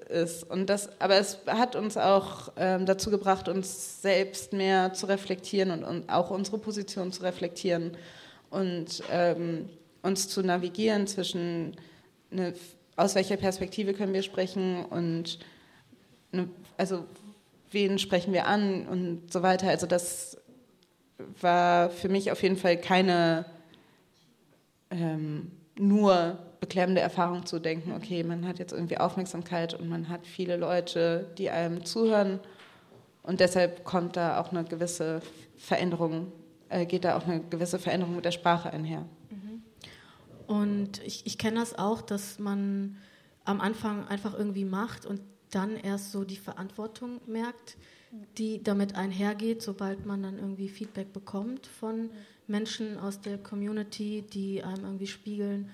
ist. Und das, aber es hat uns auch ähm, dazu gebracht, uns selbst mehr zu reflektieren und, und auch unsere Position zu reflektieren und ähm, uns zu navigieren zwischen eine, aus welcher Perspektive können wir sprechen und eine, also wen sprechen wir an und so weiter. Also das war für mich auf jeden Fall keine ähm, nur beklemmende Erfahrung zu denken, okay, man hat jetzt irgendwie Aufmerksamkeit und man hat viele Leute, die einem zuhören und deshalb kommt da auch eine gewisse Veränderung, äh, geht da auch eine gewisse Veränderung mit der Sprache einher. Mhm. Und ich, ich kenne das auch, dass man am Anfang einfach irgendwie macht und dann erst so die Verantwortung merkt, die damit einhergeht, sobald man dann irgendwie Feedback bekommt von Menschen aus der Community, die einem irgendwie spiegeln,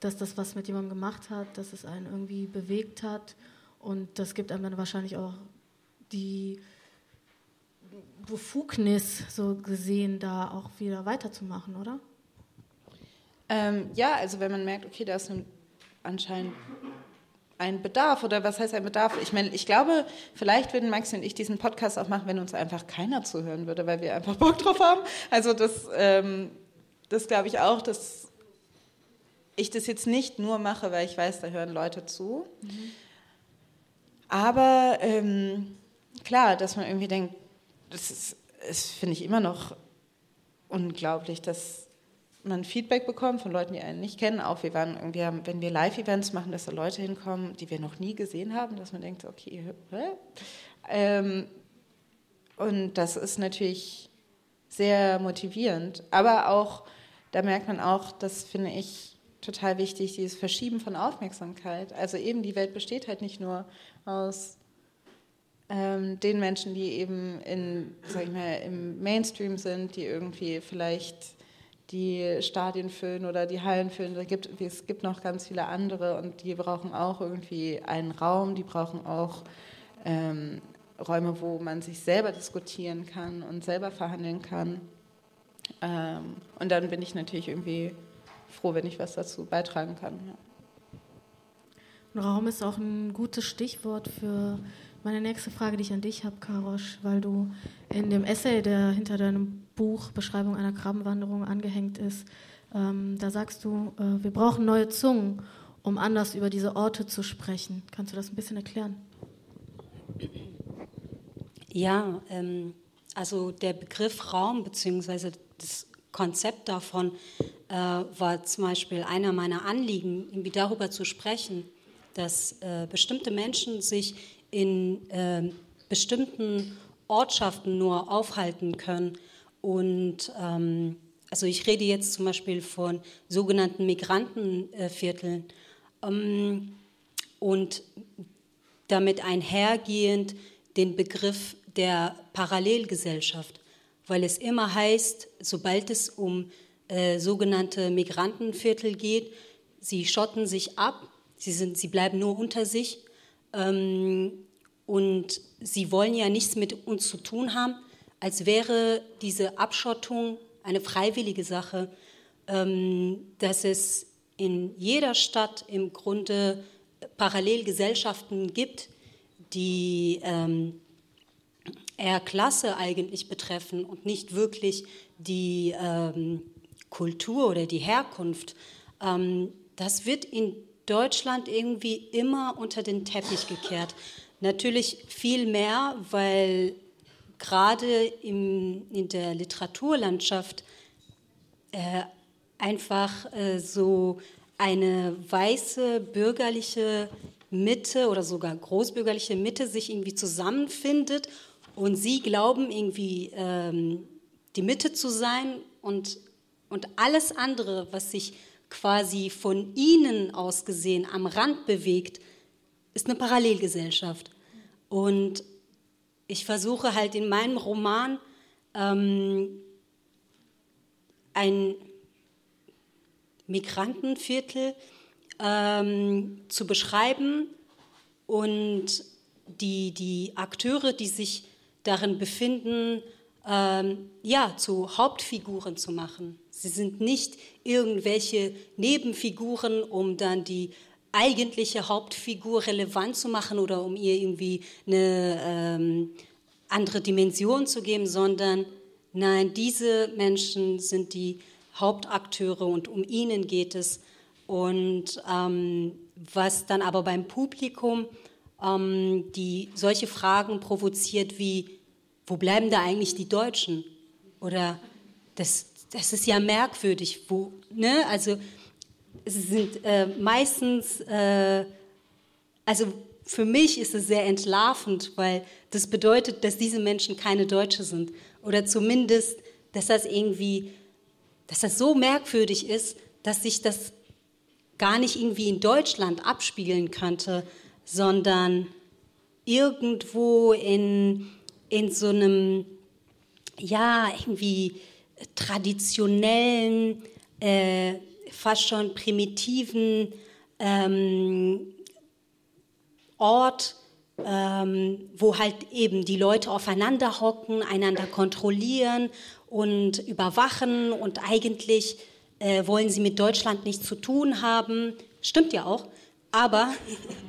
dass das was mit jemandem gemacht hat, dass es einen irgendwie bewegt hat. Und das gibt einem dann wahrscheinlich auch die Befugnis, so gesehen, da auch wieder weiterzumachen, oder? Ähm, ja, also wenn man merkt, okay, da ist anscheinend ein Bedarf oder was heißt ein Bedarf? Ich meine, ich glaube, vielleicht würden Maxi und ich diesen Podcast auch machen, wenn uns einfach keiner zuhören würde, weil wir einfach Bock drauf haben. Also das, ähm, das glaube ich auch, dass ich das jetzt nicht nur mache, weil ich weiß, da hören Leute zu. Mhm. Aber ähm, klar, dass man irgendwie denkt, das, das finde ich immer noch unglaublich, dass man Feedback bekommt von Leuten, die einen nicht kennen. Auch wir waren irgendwie, wenn wir Live-Events machen, dass da Leute hinkommen, die wir noch nie gesehen haben, dass man denkt, okay, hä? Ähm, und das ist natürlich sehr motivierend. Aber auch, da merkt man auch, das finde ich total wichtig, dieses Verschieben von Aufmerksamkeit. Also eben die Welt besteht halt nicht nur aus ähm, den Menschen, die eben in, sag ich mal, im Mainstream sind, die irgendwie vielleicht die Stadien füllen oder die Hallen füllen. Gibt, es gibt noch ganz viele andere und die brauchen auch irgendwie einen Raum, die brauchen auch ähm, Räume, wo man sich selber diskutieren kann und selber verhandeln kann. Ähm, und dann bin ich natürlich irgendwie froh, wenn ich was dazu beitragen kann. Ja. Raum ist auch ein gutes Stichwort für meine nächste Frage, die ich an dich habe, Karosch, weil du in dem Essay, der hinter deinem Buch Beschreibung einer Krabbenwanderung angehängt ist, ähm, da sagst du, äh, wir brauchen neue Zungen, um anders über diese Orte zu sprechen. Kannst du das ein bisschen erklären? Ja, ähm, also der Begriff Raum bzw. das Konzept davon äh, war zum Beispiel einer meiner Anliegen, irgendwie darüber zu sprechen, dass äh, bestimmte Menschen sich in äh, bestimmten Ortschaften nur aufhalten können. Und ähm, also ich rede jetzt zum Beispiel von sogenannten Migrantenvierteln. Ähm, und damit einhergehend den Begriff der Parallelgesellschaft, weil es immer heißt, sobald es um äh, sogenannte Migrantenviertel geht, sie schotten sich ab, sie, sind, sie bleiben nur unter sich ähm, und sie wollen ja nichts mit uns zu tun haben, als wäre diese Abschottung eine freiwillige Sache, ähm, dass es in jeder Stadt im Grunde Parallelgesellschaften gibt, die ähm, eher Klasse eigentlich betreffen und nicht wirklich die ähm, Kultur oder die Herkunft. Ähm, das wird in Deutschland irgendwie immer unter den Teppich gekehrt. Natürlich viel mehr, weil gerade in der Literaturlandschaft äh, einfach äh, so eine weiße bürgerliche Mitte oder sogar großbürgerliche Mitte sich irgendwie zusammenfindet und sie glauben irgendwie ähm, die Mitte zu sein und, und alles andere, was sich quasi von ihnen aus gesehen am Rand bewegt, ist eine Parallelgesellschaft. Und ich versuche halt in meinem Roman ähm, ein Migrantenviertel ähm, zu beschreiben und die, die Akteure, die sich darin befinden, ähm, ja, zu Hauptfiguren zu machen. Sie sind nicht irgendwelche Nebenfiguren, um dann die eigentliche Hauptfigur relevant zu machen oder um ihr irgendwie eine ähm, andere Dimension zu geben, sondern nein, diese Menschen sind die Hauptakteure und um ihnen geht es. Und ähm, was dann aber beim Publikum ähm, die solche Fragen provoziert wie, wo bleiben da eigentlich die Deutschen? Oder das, das ist ja merkwürdig, wo, ne? Also es sind äh, meistens, äh, also für mich ist es sehr entlarvend, weil das bedeutet, dass diese Menschen keine Deutsche sind. Oder zumindest, dass das irgendwie dass das so merkwürdig ist, dass sich das gar nicht irgendwie in Deutschland abspielen könnte, sondern irgendwo in, in so einem, ja, irgendwie traditionellen, äh, fast schon primitiven ähm, Ort, ähm, wo halt eben die Leute aufeinander hocken, einander kontrollieren und überwachen und eigentlich äh, wollen sie mit Deutschland nichts zu tun haben. Stimmt ja auch, aber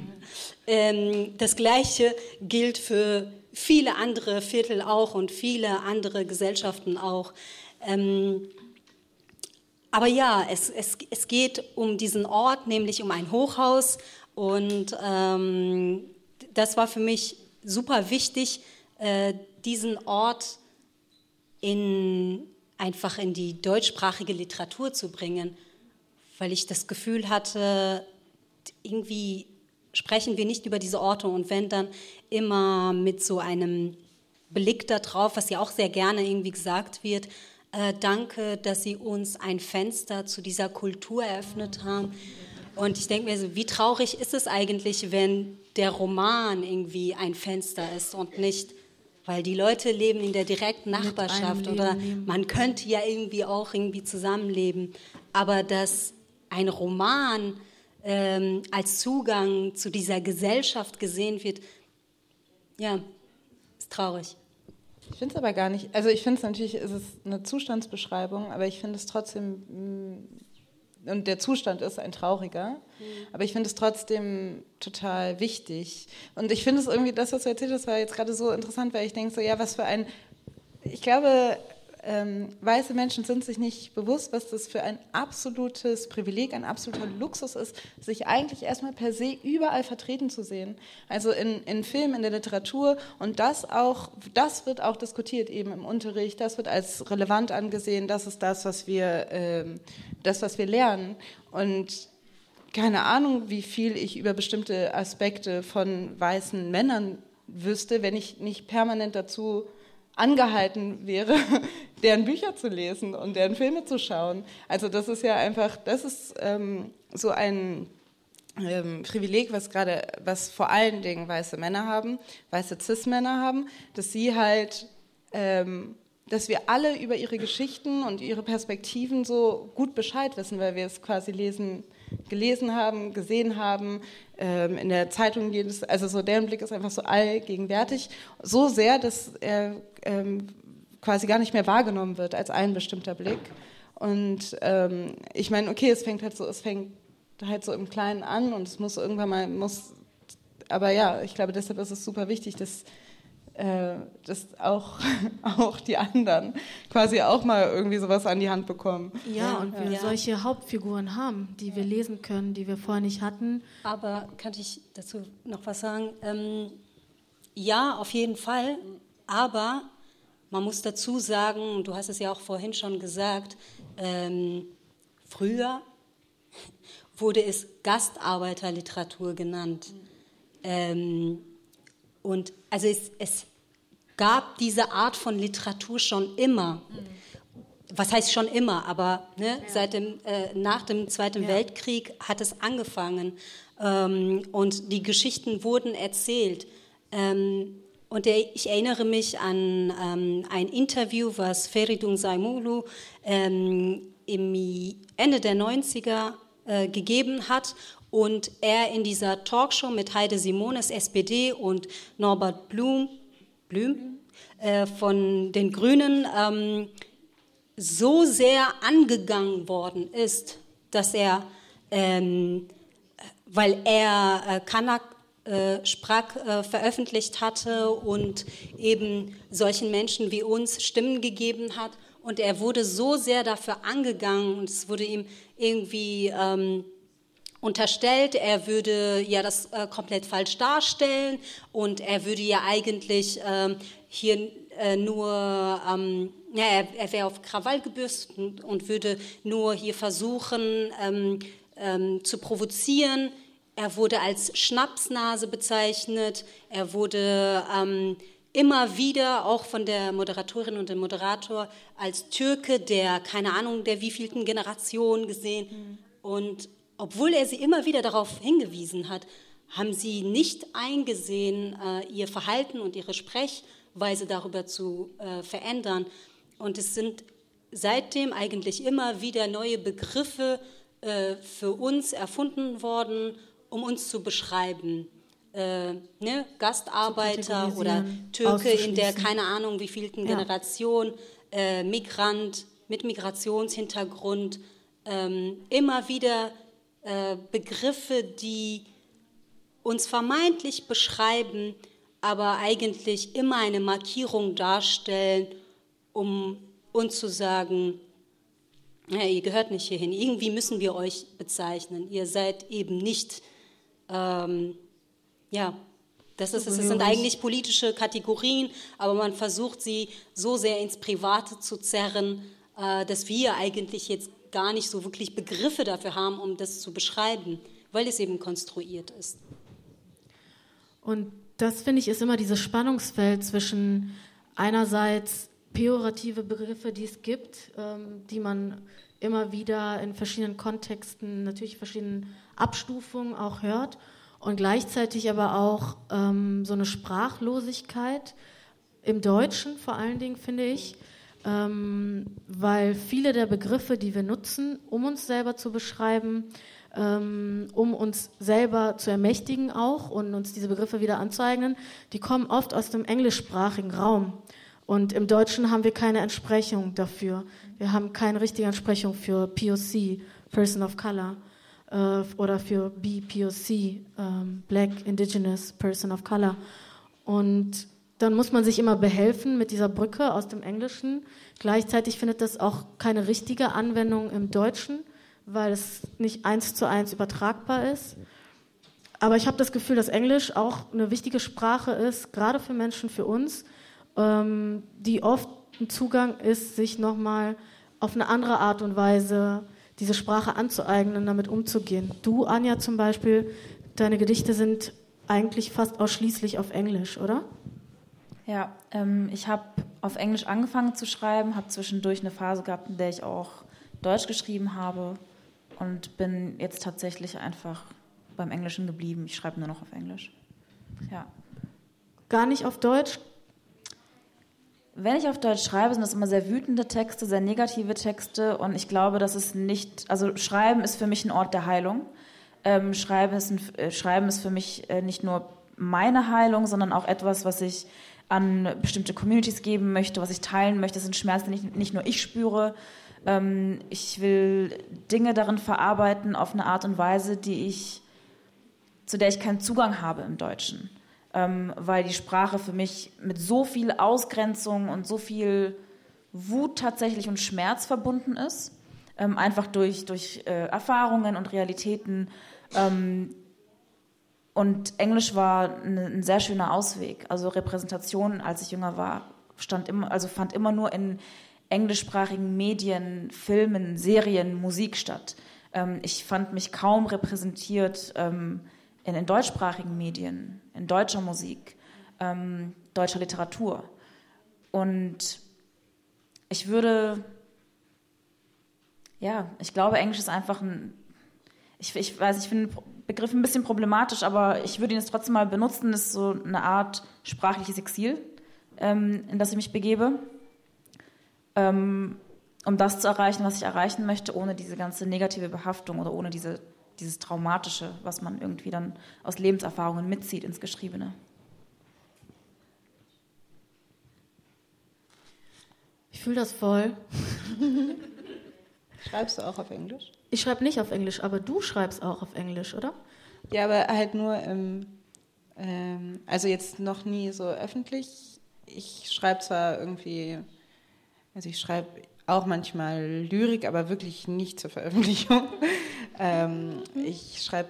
ähm, das Gleiche gilt für viele andere Viertel auch und viele andere Gesellschaften auch. Ähm, aber ja, es, es, es geht um diesen Ort, nämlich um ein Hochhaus. Und ähm, das war für mich super wichtig, äh, diesen Ort in, einfach in die deutschsprachige Literatur zu bringen, weil ich das Gefühl hatte, irgendwie sprechen wir nicht über diese Orte und wenn dann immer mit so einem Blick darauf, was ja auch sehr gerne irgendwie gesagt wird, äh, danke, dass Sie uns ein Fenster zu dieser Kultur eröffnet haben. Und ich denke mir so, wie traurig ist es eigentlich, wenn der Roman irgendwie ein Fenster ist und nicht weil die Leute leben in der direkten Nachbarschaft oder man könnte ja irgendwie auch irgendwie zusammenleben. Aber dass ein Roman ähm, als Zugang zu dieser Gesellschaft gesehen wird, ja, ist traurig. Ich finde es aber gar nicht, also ich finde es natürlich, ist es eine Zustandsbeschreibung, aber ich finde es trotzdem und der Zustand ist ein trauriger. Mhm. Aber ich finde es trotzdem total wichtig. Und ich finde es irgendwie, das, was du erzählt hast, war jetzt gerade so interessant, weil ich denke so, ja, was für ein, ich glaube, ähm, weiße Menschen sind sich nicht bewusst, was das für ein absolutes Privileg, ein absoluter Luxus ist, sich eigentlich erstmal per se überall vertreten zu sehen. Also in, in Filmen, in der Literatur und das auch, das wird auch diskutiert eben im Unterricht, das wird als relevant angesehen, das ist das, was wir, ähm, das, was wir lernen. Und keine Ahnung, wie viel ich über bestimmte Aspekte von weißen Männern wüsste, wenn ich nicht permanent dazu angehalten wäre, deren Bücher zu lesen und deren Filme zu schauen. Also das ist ja einfach, das ist ähm, so ein ähm, Privileg, was gerade, was vor allen Dingen weiße Männer haben, weiße Cis-Männer haben, dass sie halt, ähm, dass wir alle über ihre Geschichten und ihre Perspektiven so gut Bescheid wissen, weil wir es quasi lesen, gelesen haben, gesehen haben, ähm, in der Zeitung jedes, also so deren Blick ist einfach so allgegenwärtig, so sehr, dass er ähm, quasi gar nicht mehr wahrgenommen wird als ein bestimmter Blick. Und ähm, ich meine, okay, es fängt halt so, es fängt halt so im Kleinen an und es muss irgendwann mal, muss, aber ja, ich glaube, deshalb ist es super wichtig, dass, äh, dass auch, auch die anderen quasi auch mal irgendwie sowas an die Hand bekommen. Ja, und wir ja. solche Hauptfiguren haben, die wir lesen können, die wir vorher nicht hatten. Aber kann ich dazu noch was sagen? Ähm, ja, auf jeden Fall, aber man muss dazu sagen, du hast es ja auch vorhin schon gesagt, ähm, früher wurde es Gastarbeiterliteratur genannt. Ähm, und also es, es, gab diese Art von Literatur schon immer. Was heißt schon immer, aber ne, ja. seit dem, äh, nach dem Zweiten ja. Weltkrieg hat es angefangen ähm, und die Geschichten wurden erzählt. Ähm, und der, ich erinnere mich an ähm, ein Interview, was Feridun Saimulu ähm, im Ende der 90er äh, gegeben hat und er in dieser Talkshow mit Heide Simones, SPD, und Norbert Blum, Blüm äh, von den Grünen ähm, so sehr angegangen worden ist, dass er, ähm, weil er äh, Kanak äh, Sprack äh, veröffentlicht hatte und eben solchen Menschen wie uns Stimmen gegeben hat. Und er wurde so sehr dafür angegangen und es wurde ihm irgendwie ähm, unterstellt, er würde ja das äh, komplett falsch darstellen und er würde ja eigentlich ähm, hier äh, nur, ähm, ja, er, er wäre auf Krawall gebürstet und, und, würde nur hier versuchen ähm, ähm, zu provozieren. Er wurde als Schnapsnase bezeichnet, er wurde ähm, immer wieder auch von der Moderatorin und dem Moderator als Türke der, keine Ahnung, der wievielten Generation gesehen. Mhm. Und obwohl er sie immer wieder darauf hingewiesen hat, haben sie nicht eingesehen, äh, ihr Verhalten und ihre Sprechweise darüber zu äh, verändern. Und es sind seitdem eigentlich immer wieder neue Begriffe äh, für uns erfunden worden, um uns zu beschreiben ne, Gastarbeiter oder Türke in der keine Ahnung wievielten ja. Generation, Migrant mit Migrationshintergrund, ähm, immer wieder Begriffe, die uns vermeintlich beschreiben, aber eigentlich immer eine Markierung darstellen, um uns zu sagen, ja, ihr gehört nicht hierhin. Irgendwie müssen wir euch bezeichnen. Ihr seid eben nicht ähm, ja, das, ist, das sind eigentlich politische Kategorien, aber man versucht sie so sehr ins Private zu zerren, äh, dass wir eigentlich jetzt gar nicht so wirklich Begriffe dafür haben, um das zu beschreiben, weil es eben konstruiert ist. Und das finde ich ist immer dieses Spannungsfeld zwischen einerseits pejorative Begriffe, die es gibt, ähm, die man immer wieder in verschiedenen Kontexten, natürlich verschiedenen Abstufungen auch hört und gleichzeitig aber auch ähm, so eine Sprachlosigkeit im Deutschen vor allen Dingen, finde ich, ähm, weil viele der Begriffe, die wir nutzen, um uns selber zu beschreiben, ähm, um uns selber zu ermächtigen auch und uns diese Begriffe wieder anzueignen, die kommen oft aus dem englischsprachigen Raum. Und im Deutschen haben wir keine Entsprechung dafür. Wir haben keine richtige Entsprechung für POC, Person of Color äh, oder für BPOC, ähm, Black Indigenous Person of Color. Und dann muss man sich immer behelfen mit dieser Brücke aus dem Englischen. Gleichzeitig findet das auch keine richtige Anwendung im Deutschen, weil es nicht eins zu eins übertragbar ist. Aber ich habe das Gefühl, dass Englisch auch eine wichtige Sprache ist, gerade für Menschen, für uns, ähm, die oft ein Zugang ist, sich nochmal auf eine andere Art und Weise diese Sprache anzueignen, damit umzugehen. Du, Anja, zum Beispiel, deine Gedichte sind eigentlich fast ausschließlich auf Englisch, oder? Ja, ähm, ich habe auf Englisch angefangen zu schreiben, habe zwischendurch eine Phase gehabt, in der ich auch Deutsch geschrieben habe und bin jetzt tatsächlich einfach beim Englischen geblieben. Ich schreibe nur noch auf Englisch. Ja. Gar nicht auf Deutsch? Wenn ich auf Deutsch schreibe, sind das immer sehr wütende Texte, sehr negative Texte und ich glaube, dass es nicht, also Schreiben ist für mich ein Ort der Heilung. Ähm, Schreiben, ist ein, äh, Schreiben ist für mich äh, nicht nur meine Heilung, sondern auch etwas, was ich an bestimmte Communities geben möchte, was ich teilen möchte. Das sind Schmerzen, die nicht, nur ich spüre. Ähm, ich will Dinge darin verarbeiten auf eine Art und Weise, die ich, zu der ich keinen Zugang habe im Deutschen. Ähm, weil die Sprache für mich mit so viel Ausgrenzung und so viel Wut tatsächlich und Schmerz verbunden ist. Ähm, einfach durch, durch äh, Erfahrungen und Realitäten, und Englisch war ein, ein sehr schöner Ausweg. Also Repräsentation, als ich jünger war, stand immer, also fand immer nur in englischsprachigen Medien, Filmen, Serien, Musik statt. Ähm, ich fand mich kaum repräsentiert ähm, in, in, deutschsprachigen Medien, in deutscher Musik, ähm, deutscher Literatur. Und ich würde, ja, ich glaube, Englisch ist einfach ein, ich, ich weiß, ich finde Begriff ein bisschen problematisch, aber ich würde ihn jetzt trotzdem mal benutzen. Das ist so eine Art sprachliches Exil, ähm, in das ich mich begebe, ähm, um das zu erreichen, was ich erreichen möchte, ohne diese ganze negative Behaftung oder ohne diese, dieses Traumatische, was man irgendwie dann aus Lebenserfahrungen mitzieht ins Geschriebene. Ich fühle das voll. Schreibst du auch auf Englisch? Ich schreibe nicht auf Englisch, aber du schreibst auch auf Englisch, oder? Ja, aber halt nur, im, ähm, also jetzt noch nie so öffentlich. Ich schreibe zwar irgendwie, also ich schreibe auch manchmal Lyrik, aber wirklich nicht zur Veröffentlichung. ähm, ich schreibe,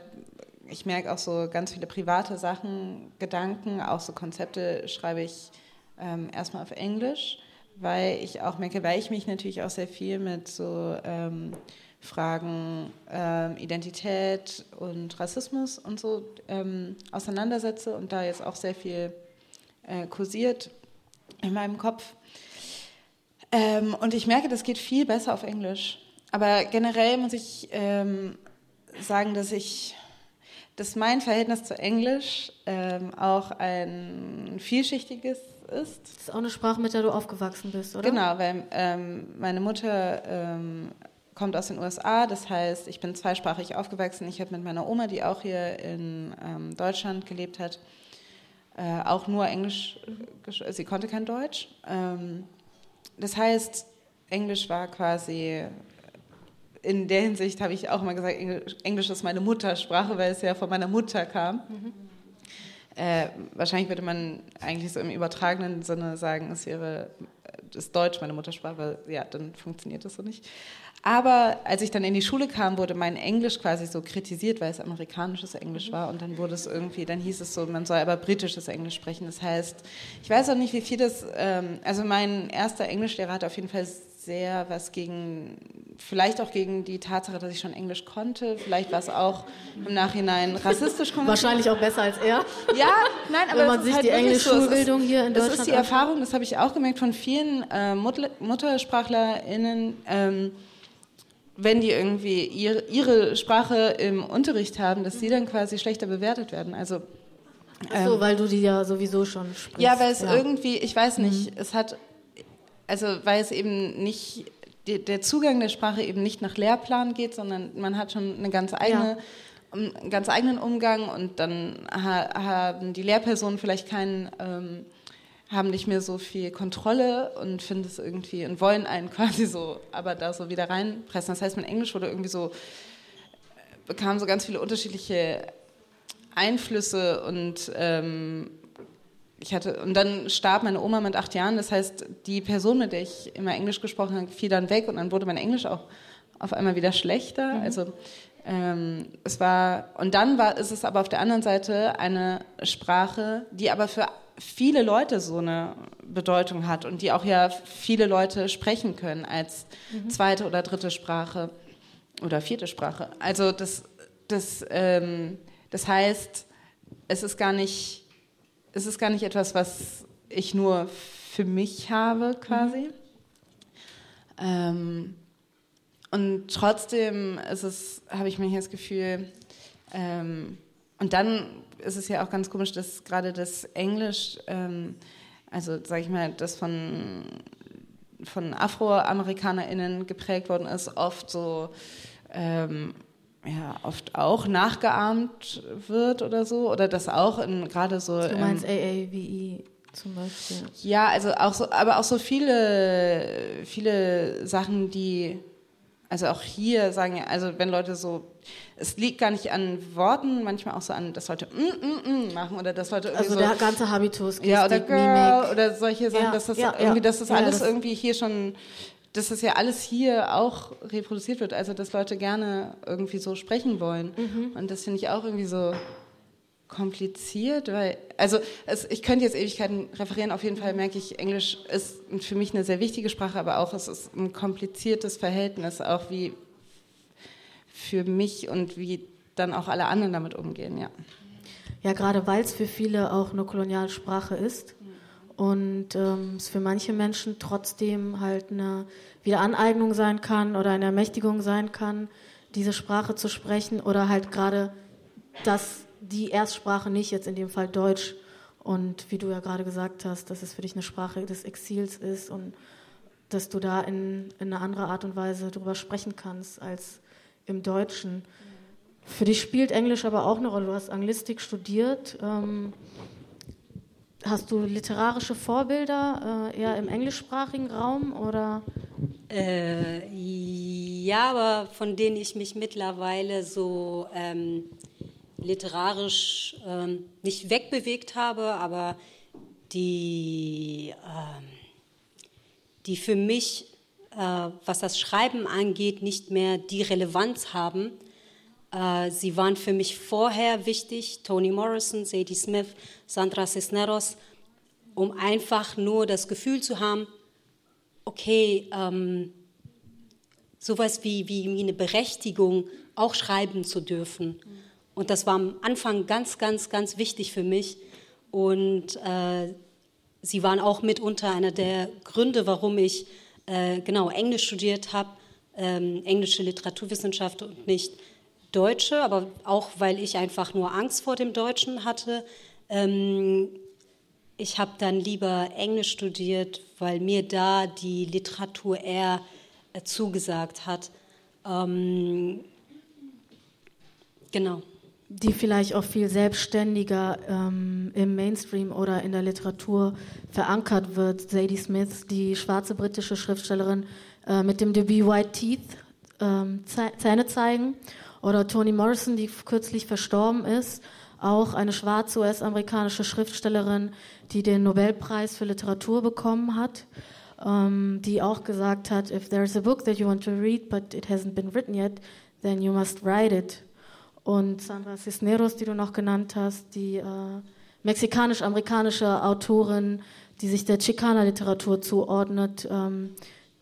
ich merke auch so ganz viele private Sachen, Gedanken, auch so Konzepte schreibe ich ähm, erstmal auf Englisch, weil ich auch merke, weil ich mich natürlich auch sehr viel mit so ähm, Fragen ähm, Identität und Rassismus und so ähm, auseinandersetze und da jetzt auch sehr viel äh, kursiert in meinem Kopf. Ähm, und ich merke, das geht viel besser auf Englisch. Aber generell muss ich ähm, sagen, dass ich dass mein Verhältnis zu Englisch ähm, auch ein vielschichtiges ist. Das ist auch eine Sprache, mit der du aufgewachsen bist, oder? Genau, weil ähm, meine Mutter kommt aus den USA, das heißt, ich bin zweisprachig aufgewachsen. Ich habe mit meiner Oma, die auch hier in ähm, Deutschland gelebt hat, äh, auch nur Englisch, sie konnte kein Deutsch. Ähm, das heißt, Englisch war quasi, in der Hinsicht habe ich auch immer gesagt, Englisch ist meine Muttersprache, weil es ja von meiner Mutter kam. Mhm. Äh, wahrscheinlich würde man eigentlich so im übertragenen Sinne sagen, es wäre ist Deutsch meine Muttersprache, weil ja, dann funktioniert das so nicht. Aber als ich dann in die Schule kam, wurde mein Englisch quasi so kritisiert, weil es amerikanisches Englisch war. Und dann wurde es irgendwie, dann hieß es so, man soll aber britisches Englisch sprechen. Das heißt, ich weiß auch nicht, wie viel das, ähm, also mein erster Englischlehrer hat auf jeden Fall sehr was gegen, vielleicht auch gegen die Tatsache, dass ich schon Englisch konnte. Vielleicht war es auch im Nachhinein rassistisch. Wahrscheinlich auch besser als er. Ja, nein, aber wenn man sich halt die englische Schulbildung hier in Deutschland. Das ist die Erfahrung, das habe ich auch gemerkt von vielen äh, MuttersprachlerInnen. Ähm, wenn die irgendwie ihre, ihre Sprache im Unterricht haben, dass sie dann quasi schlechter bewertet werden. Also Ach so, ähm, weil du die ja sowieso schon sprichst. Ja, weil es ja. irgendwie, ich weiß nicht, mhm. es hat, also weil es eben nicht, die, der Zugang der Sprache eben nicht nach Lehrplan geht, sondern man hat schon eine ganz eigene, ja. einen ganz eigenen Umgang und dann ha, haben die Lehrpersonen vielleicht keinen ähm, haben nicht mehr so viel Kontrolle und finden es irgendwie und wollen einen quasi so, aber da so wieder reinpressen. Das heißt, mein Englisch wurde irgendwie so, bekam so ganz viele unterschiedliche Einflüsse und ähm, ich hatte, und dann starb meine Oma mit acht Jahren, das heißt, die Person, mit der ich immer Englisch gesprochen habe, fiel dann weg und dann wurde mein Englisch auch auf einmal wieder schlechter. Mhm. Also ähm, es war, und dann war, ist es aber auf der anderen Seite eine Sprache, die aber für viele Leute so eine Bedeutung hat und die auch ja viele Leute sprechen können als mhm. zweite oder dritte Sprache oder vierte Sprache. Also das, das, ähm, das heißt, es ist gar nicht, es ist gar nicht etwas, was ich nur für mich habe, quasi. Mhm. Ähm, und trotzdem ist es, habe ich manchmal das Gefühl, ähm, und dann ist es ja auch ganz komisch, dass gerade das Englisch, ähm, also sage ich mal, das von, von AfroamerikanerInnen geprägt worden ist, oft so, ähm, ja, oft auch nachgeahmt wird oder so, oder das auch in gerade so. Du meinst ähm, AAVE zum Beispiel? Ja, also auch so, aber auch so viele, viele Sachen, die also auch hier sagen, also wenn Leute so, es liegt gar nicht an Worten, manchmal auch so an, dass Leute mm, mm, mm machen oder dass Leute irgendwie Also so, der ganze Habitus, Gestik, Ja, oder Girl Mimik. oder solche Sachen, ja, dass das ja, irgendwie, dass das ja, alles das irgendwie hier schon, dass das ja alles hier auch reproduziert wird, also dass Leute gerne irgendwie so sprechen wollen. Mhm. Und das finde ich auch irgendwie so, kompliziert, weil, also es, ich könnte jetzt Ewigkeiten referieren, auf jeden Fall merke ich, Englisch ist für mich eine sehr wichtige Sprache, aber auch es ist ein kompliziertes Verhältnis, auch wie für mich und wie dann auch alle anderen damit umgehen, ja. Ja, gerade weil es für viele auch eine Kolonialsprache ist und ähm, es für manche Menschen trotzdem halt eine Wiederaneignung sein kann oder eine Ermächtigung sein kann, diese Sprache zu sprechen oder halt gerade das die Erstsprache nicht, jetzt in dem Fall Deutsch. Und wie du ja gerade gesagt hast, dass es für dich eine Sprache des Exils ist und dass du da in, in eine andere Art und Weise darüber sprechen kannst als im Deutschen. Für dich spielt Englisch aber auch eine Rolle. Du hast Anglistik studiert. Ähm, hast du literarische Vorbilder äh, eher im englischsprachigen Raum oder? Äh, ja, aber von denen ich mich mittlerweile so ähm, literarisch ähm, nicht wegbewegt habe, aber die, ähm, die für mich, äh, was das Schreiben angeht, nicht mehr die Relevanz haben. Äh, sie waren für mich vorher wichtig, Toni Morrison, Sadie Smith, Sandra Cisneros, um einfach nur das Gefühl zu haben, okay, ähm, sowas wie, wie eine Berechtigung, auch schreiben zu dürfen. Mhm. Und das war am Anfang ganz, ganz, ganz wichtig für mich. Und äh, sie waren auch mitunter einer der Gründe, warum ich äh, genau Englisch studiert habe, ähm, englische Literaturwissenschaft und nicht Deutsche, aber auch weil ich einfach nur Angst vor dem Deutschen hatte. Ähm, ich habe dann lieber Englisch studiert, weil mir da die Literatur eher äh, zugesagt hat. Ähm, genau die vielleicht auch viel selbstständiger ähm, im Mainstream oder in der Literatur verankert wird. Sadie Smith, die schwarze britische Schriftstellerin äh, mit dem Debüt White Teeth, ähm, Zähne zeigen. Oder Toni Morrison, die kürzlich verstorben ist, auch eine schwarze US-amerikanische Schriftstellerin, die den Nobelpreis für Literatur bekommen hat, ähm, die auch gesagt hat, if there's a book that you want to read but it hasn't been written yet, then you must write it. Und Sandra Cisneros, die du noch genannt hast, die äh, mexikanisch-amerikanische Autorin, die sich der Chicana-Literatur zuordnet, ähm,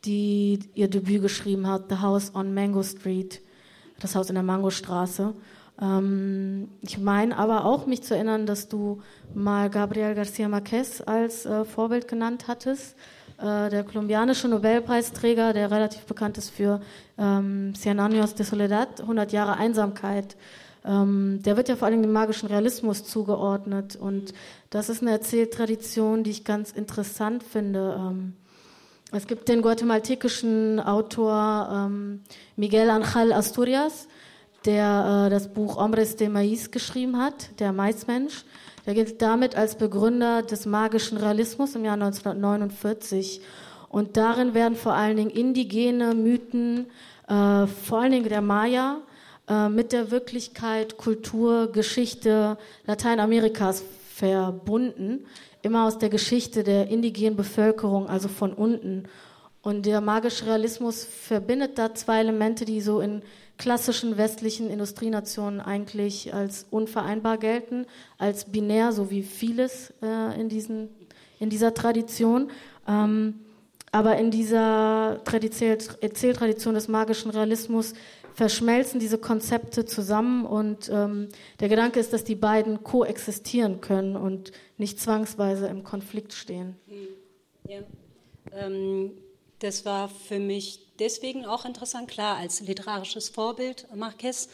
die ihr Debüt geschrieben hat, The House on Mango Street, das Haus in der Mangostraße. Ähm, ich meine aber auch, mich zu erinnern, dass du mal Gabriel García Márquez als äh, Vorbild genannt hattest. Äh, der kolumbianische Nobelpreisträger, der relativ bekannt ist für ähm, Cien Años de Soledad, 100 Jahre Einsamkeit, ähm, der wird ja vor allem dem magischen Realismus zugeordnet. Und das ist eine Erzähltradition, die ich ganz interessant finde. Ähm, es gibt den guatemaltekischen Autor ähm, Miguel Ángel Asturias, der äh, das Buch Hombres de Maíz geschrieben hat, der Maismensch. Der gilt damit als Begründer des magischen Realismus im Jahr 1949. Und darin werden vor allen Dingen indigene Mythen, äh, vor allen Dingen der Maya, äh, mit der Wirklichkeit, Kultur, Geschichte Lateinamerikas verbunden. Immer aus der Geschichte der indigenen Bevölkerung, also von unten. Und der magische Realismus verbindet da zwei Elemente, die so in klassischen westlichen Industrienationen eigentlich als unvereinbar gelten, als binär, so wie vieles äh, in, diesen, in dieser Tradition. Ähm, aber in dieser Erzähltradition des magischen Realismus verschmelzen diese Konzepte zusammen und ähm, der Gedanke ist, dass die beiden koexistieren können und nicht zwangsweise im Konflikt stehen. Ja. Ähm, das war für mich deswegen auch interessant, klar, als literarisches Vorbild Marquez,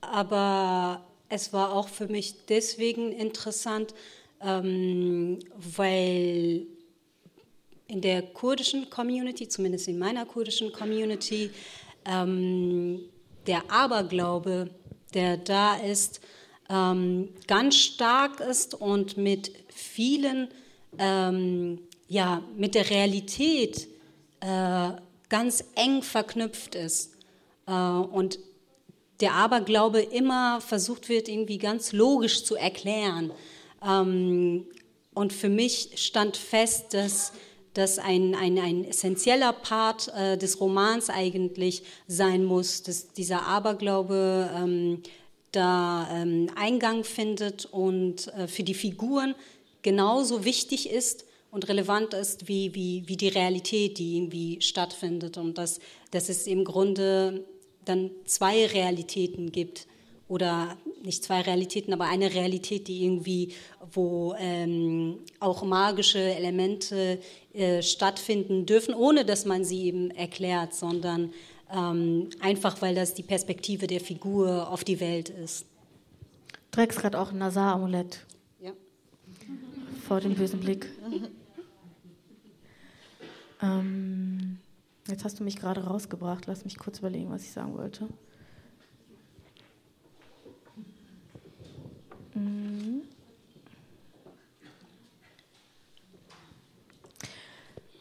aber es war auch für mich deswegen interessant, ähm, weil in der kurdischen Community, zumindest in meiner kurdischen Community, ähm, der Aberglaube, der da ist, ähm, ganz stark ist und mit vielen, ähm, ja, mit der Realität äh, ganz eng verknüpft ist. Äh, und der Aberglaube immer versucht wird, irgendwie ganz logisch zu erklären. Ähm, und für mich stand fest, dass das ein, ein, ein essentieller Part äh, des Romans eigentlich sein muss, dass dieser Aberglaube ähm, da ähm, Eingang findet und äh, für die Figuren genauso wichtig ist und relevant ist wie, wie, wie die Realität, die irgendwie stattfindet. Und dass, dass es im Grunde dann zwei Realitäten gibt oder nicht zwei Realitäten, aber eine Realität, die irgendwie, wo ähm, auch magische Elemente äh, stattfinden dürfen, ohne dass man sie eben erklärt, sondern ähm, einfach, weil das die Perspektive der Figur auf die Welt ist. Du trägst gerade auch ein Nazar-Amulett. Ja. Vor dem bösen Blick. ähm, jetzt hast du mich gerade rausgebracht. Lass mich kurz überlegen, was ich sagen wollte. Mhm.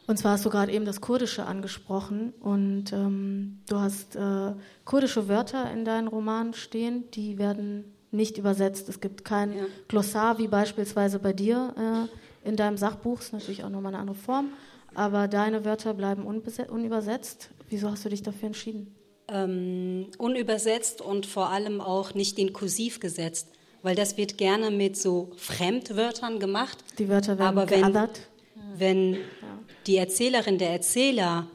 Und zwar hast du gerade eben das Kurdische angesprochen und ähm, du hast äh, kurdische Wörter in deinen Romanen stehen, die werden nicht übersetzt. Es gibt kein ja. Glossar wie beispielsweise bei dir äh, in deinem Sachbuch, ist natürlich auch nochmal eine andere Form, aber deine Wörter bleiben unübersetzt. Wieso hast du dich dafür entschieden? Ähm, unübersetzt und vor allem auch nicht in Kursiv gesetzt weil das wird gerne mit so Fremdwörtern gemacht. Die Wörter werden Aber wenn, wenn ja. die Erzählerin, der Erzähler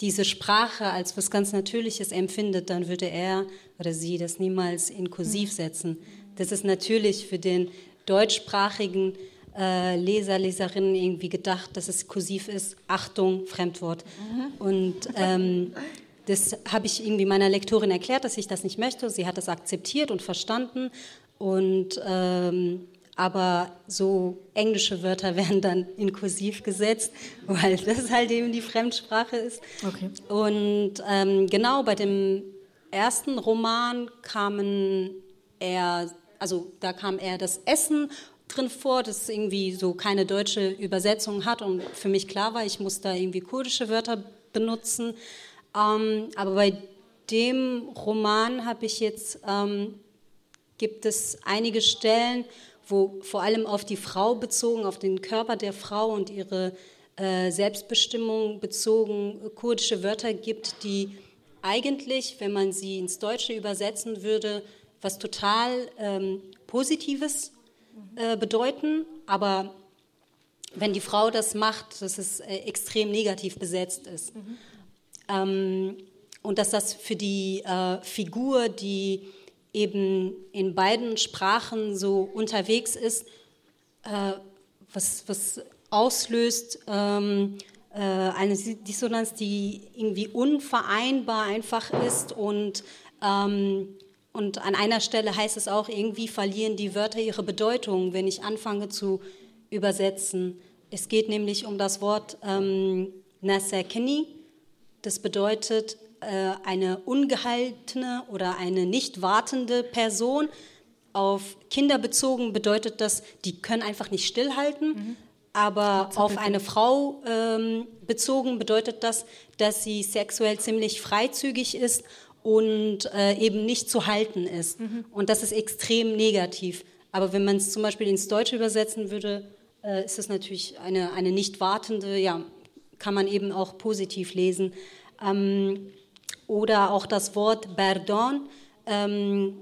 diese Sprache als was ganz Natürliches empfindet, dann würde er oder sie das niemals in Kursiv mhm. setzen. Das ist natürlich für den deutschsprachigen äh, Leser, Leserinnen irgendwie gedacht, dass es kursiv ist. Achtung, Fremdwort. Mhm. Und ähm, das habe ich irgendwie meiner Lektorin erklärt, dass ich das nicht möchte. Sie hat das akzeptiert und verstanden. Und ähm, aber so englische Wörter werden dann in Kursiv gesetzt, weil das halt eben die Fremdsprache ist. Okay. Und ähm, genau bei dem ersten Roman kamen eher, also da kam eher das Essen drin vor, das irgendwie so keine deutsche Übersetzung hat und für mich klar war, ich muss da irgendwie kurdische Wörter benutzen. Ähm, aber bei dem Roman habe ich jetzt ähm, gibt es einige Stellen, wo vor allem auf die Frau bezogen, auf den Körper der Frau und ihre äh, Selbstbestimmung bezogen kurdische Wörter gibt, die eigentlich, wenn man sie ins Deutsche übersetzen würde, was total ähm, Positives äh, bedeuten, aber wenn die Frau das macht, dass es äh, extrem negativ besetzt ist. Mhm. Ähm, und dass das für die äh, Figur, die eben in beiden Sprachen so unterwegs ist, äh, was, was auslöst ähm, äh, eine Dissonanz, die irgendwie unvereinbar einfach ist und ähm, und an einer Stelle heißt es auch, irgendwie verlieren die Wörter ihre Bedeutung, wenn ich anfange zu übersetzen. Es geht nämlich um das Wort ähm, Nasekeni. Das bedeutet äh, eine ungehaltene oder eine nicht wartende Person. Auf Kinder bezogen bedeutet das, die können einfach nicht stillhalten. Mhm. Aber auf eine Frau ähm, bezogen bedeutet das, dass sie sexuell ziemlich freizügig ist und äh, eben nicht zu halten ist. Mhm. Und das ist extrem negativ. Aber wenn man es zum Beispiel ins Deutsche übersetzen würde, äh, ist es natürlich eine, eine nicht wartende, ja, kann man eben auch positiv lesen. Ähm, oder auch das Wort Pardon, ähm,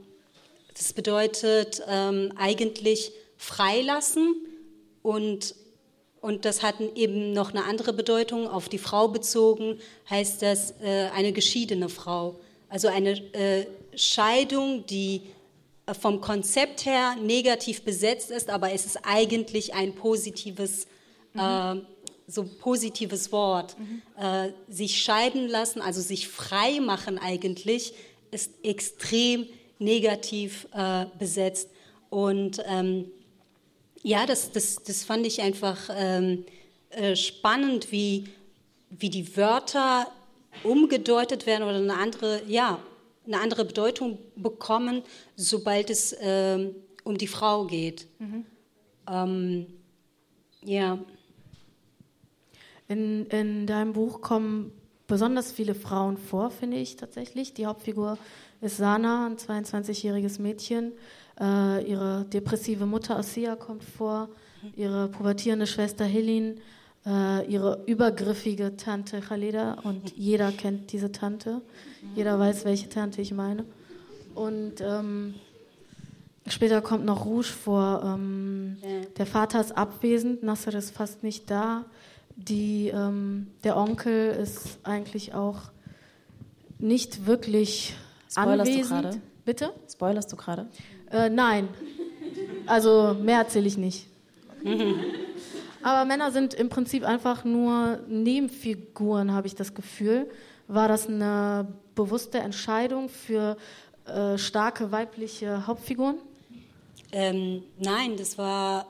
das bedeutet ähm, eigentlich freilassen und, und das hat eben noch eine andere Bedeutung, auf die Frau bezogen, heißt das äh, eine geschiedene Frau. Also eine äh, Scheidung, die äh, vom Konzept her negativ besetzt ist, aber es ist eigentlich ein positives, mhm. äh, so positives Wort. Mhm. Äh, sich scheiden lassen, also sich frei machen eigentlich, ist extrem negativ äh, besetzt. Und ähm, ja, das, das, das fand ich einfach ähm, äh, spannend, wie, wie die Wörter umgedeutet werden oder eine andere, ja, eine andere Bedeutung bekommen, sobald es ähm, um die Frau geht. Mhm. Ähm, ja. In, in deinem Buch kommen besonders viele Frauen vor, finde ich tatsächlich. Die Hauptfigur ist Sana, ein 22-jähriges Mädchen. Äh, ihre depressive Mutter Asia kommt vor, ihre pubertierende Schwester Helin, äh, ihre übergriffige Tante Khalida und jeder kennt diese Tante. Jeder weiß, welche Tante ich meine. Und ähm, später kommt noch Rouge vor. Ähm, der Vater ist abwesend, Nasser ist fast nicht da. Die, ähm, der Onkel ist eigentlich auch nicht wirklich Spoilerst anwesend. Du grade? Bitte? Spoilerst du gerade? Äh, nein. Also mehr erzähle ich nicht. Aber Männer sind im Prinzip einfach nur Nebenfiguren, habe ich das Gefühl. War das eine bewusste Entscheidung für äh, starke weibliche Hauptfiguren? Ähm, nein, das war,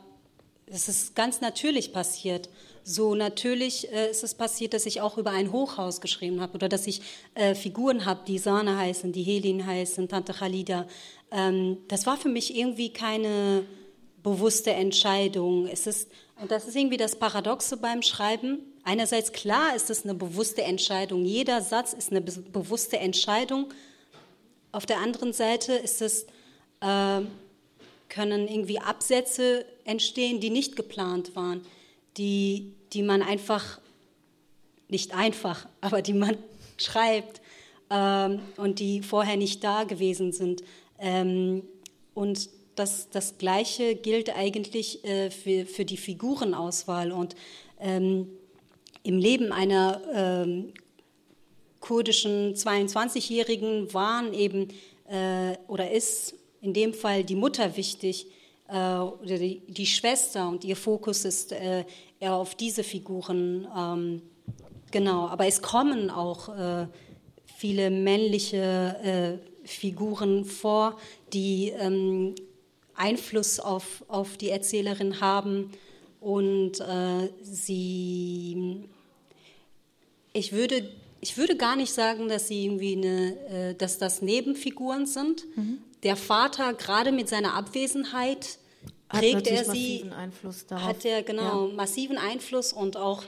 das ist ganz natürlich passiert. So natürlich äh, ist es passiert, dass ich auch über ein Hochhaus geschrieben habe oder dass ich äh, Figuren habe, die Sana heißen, die Helin heißen, Tante Khalida. Ähm, das war für mich irgendwie keine bewusste Entscheidung. Es ist, und das ist irgendwie das Paradoxe beim Schreiben. Einerseits klar ist es eine bewusste Entscheidung. Jeder Satz ist eine be bewusste Entscheidung. Auf der anderen Seite ist es, äh, können irgendwie Absätze entstehen, die nicht geplant waren die, die man einfach, nicht einfach, aber die man schreibt ähm, und die vorher nicht da gewesen sind. Ähm, und das, das Gleiche gilt eigentlich äh, für, für die Figurenauswahl. Und ähm, im Leben einer ähm, kurdischen 22-Jährigen waren eben äh, oder ist in dem Fall die Mutter wichtig, äh, oder die, die, Schwester und ihr Fokus ist äh, eher auf diese Figuren. Ähm, genau, aber es kommen auch äh, viele männliche äh, Figuren vor, die ähm, Einfluss auf, auf die Erzählerin haben und äh, sie, ich würde ich würde gar nicht sagen, dass sie irgendwie eine, äh, dass das Nebenfiguren sind. Mhm. Der Vater, gerade mit seiner Abwesenheit, prägt er sie, hat er genau ja. massiven Einfluss und auch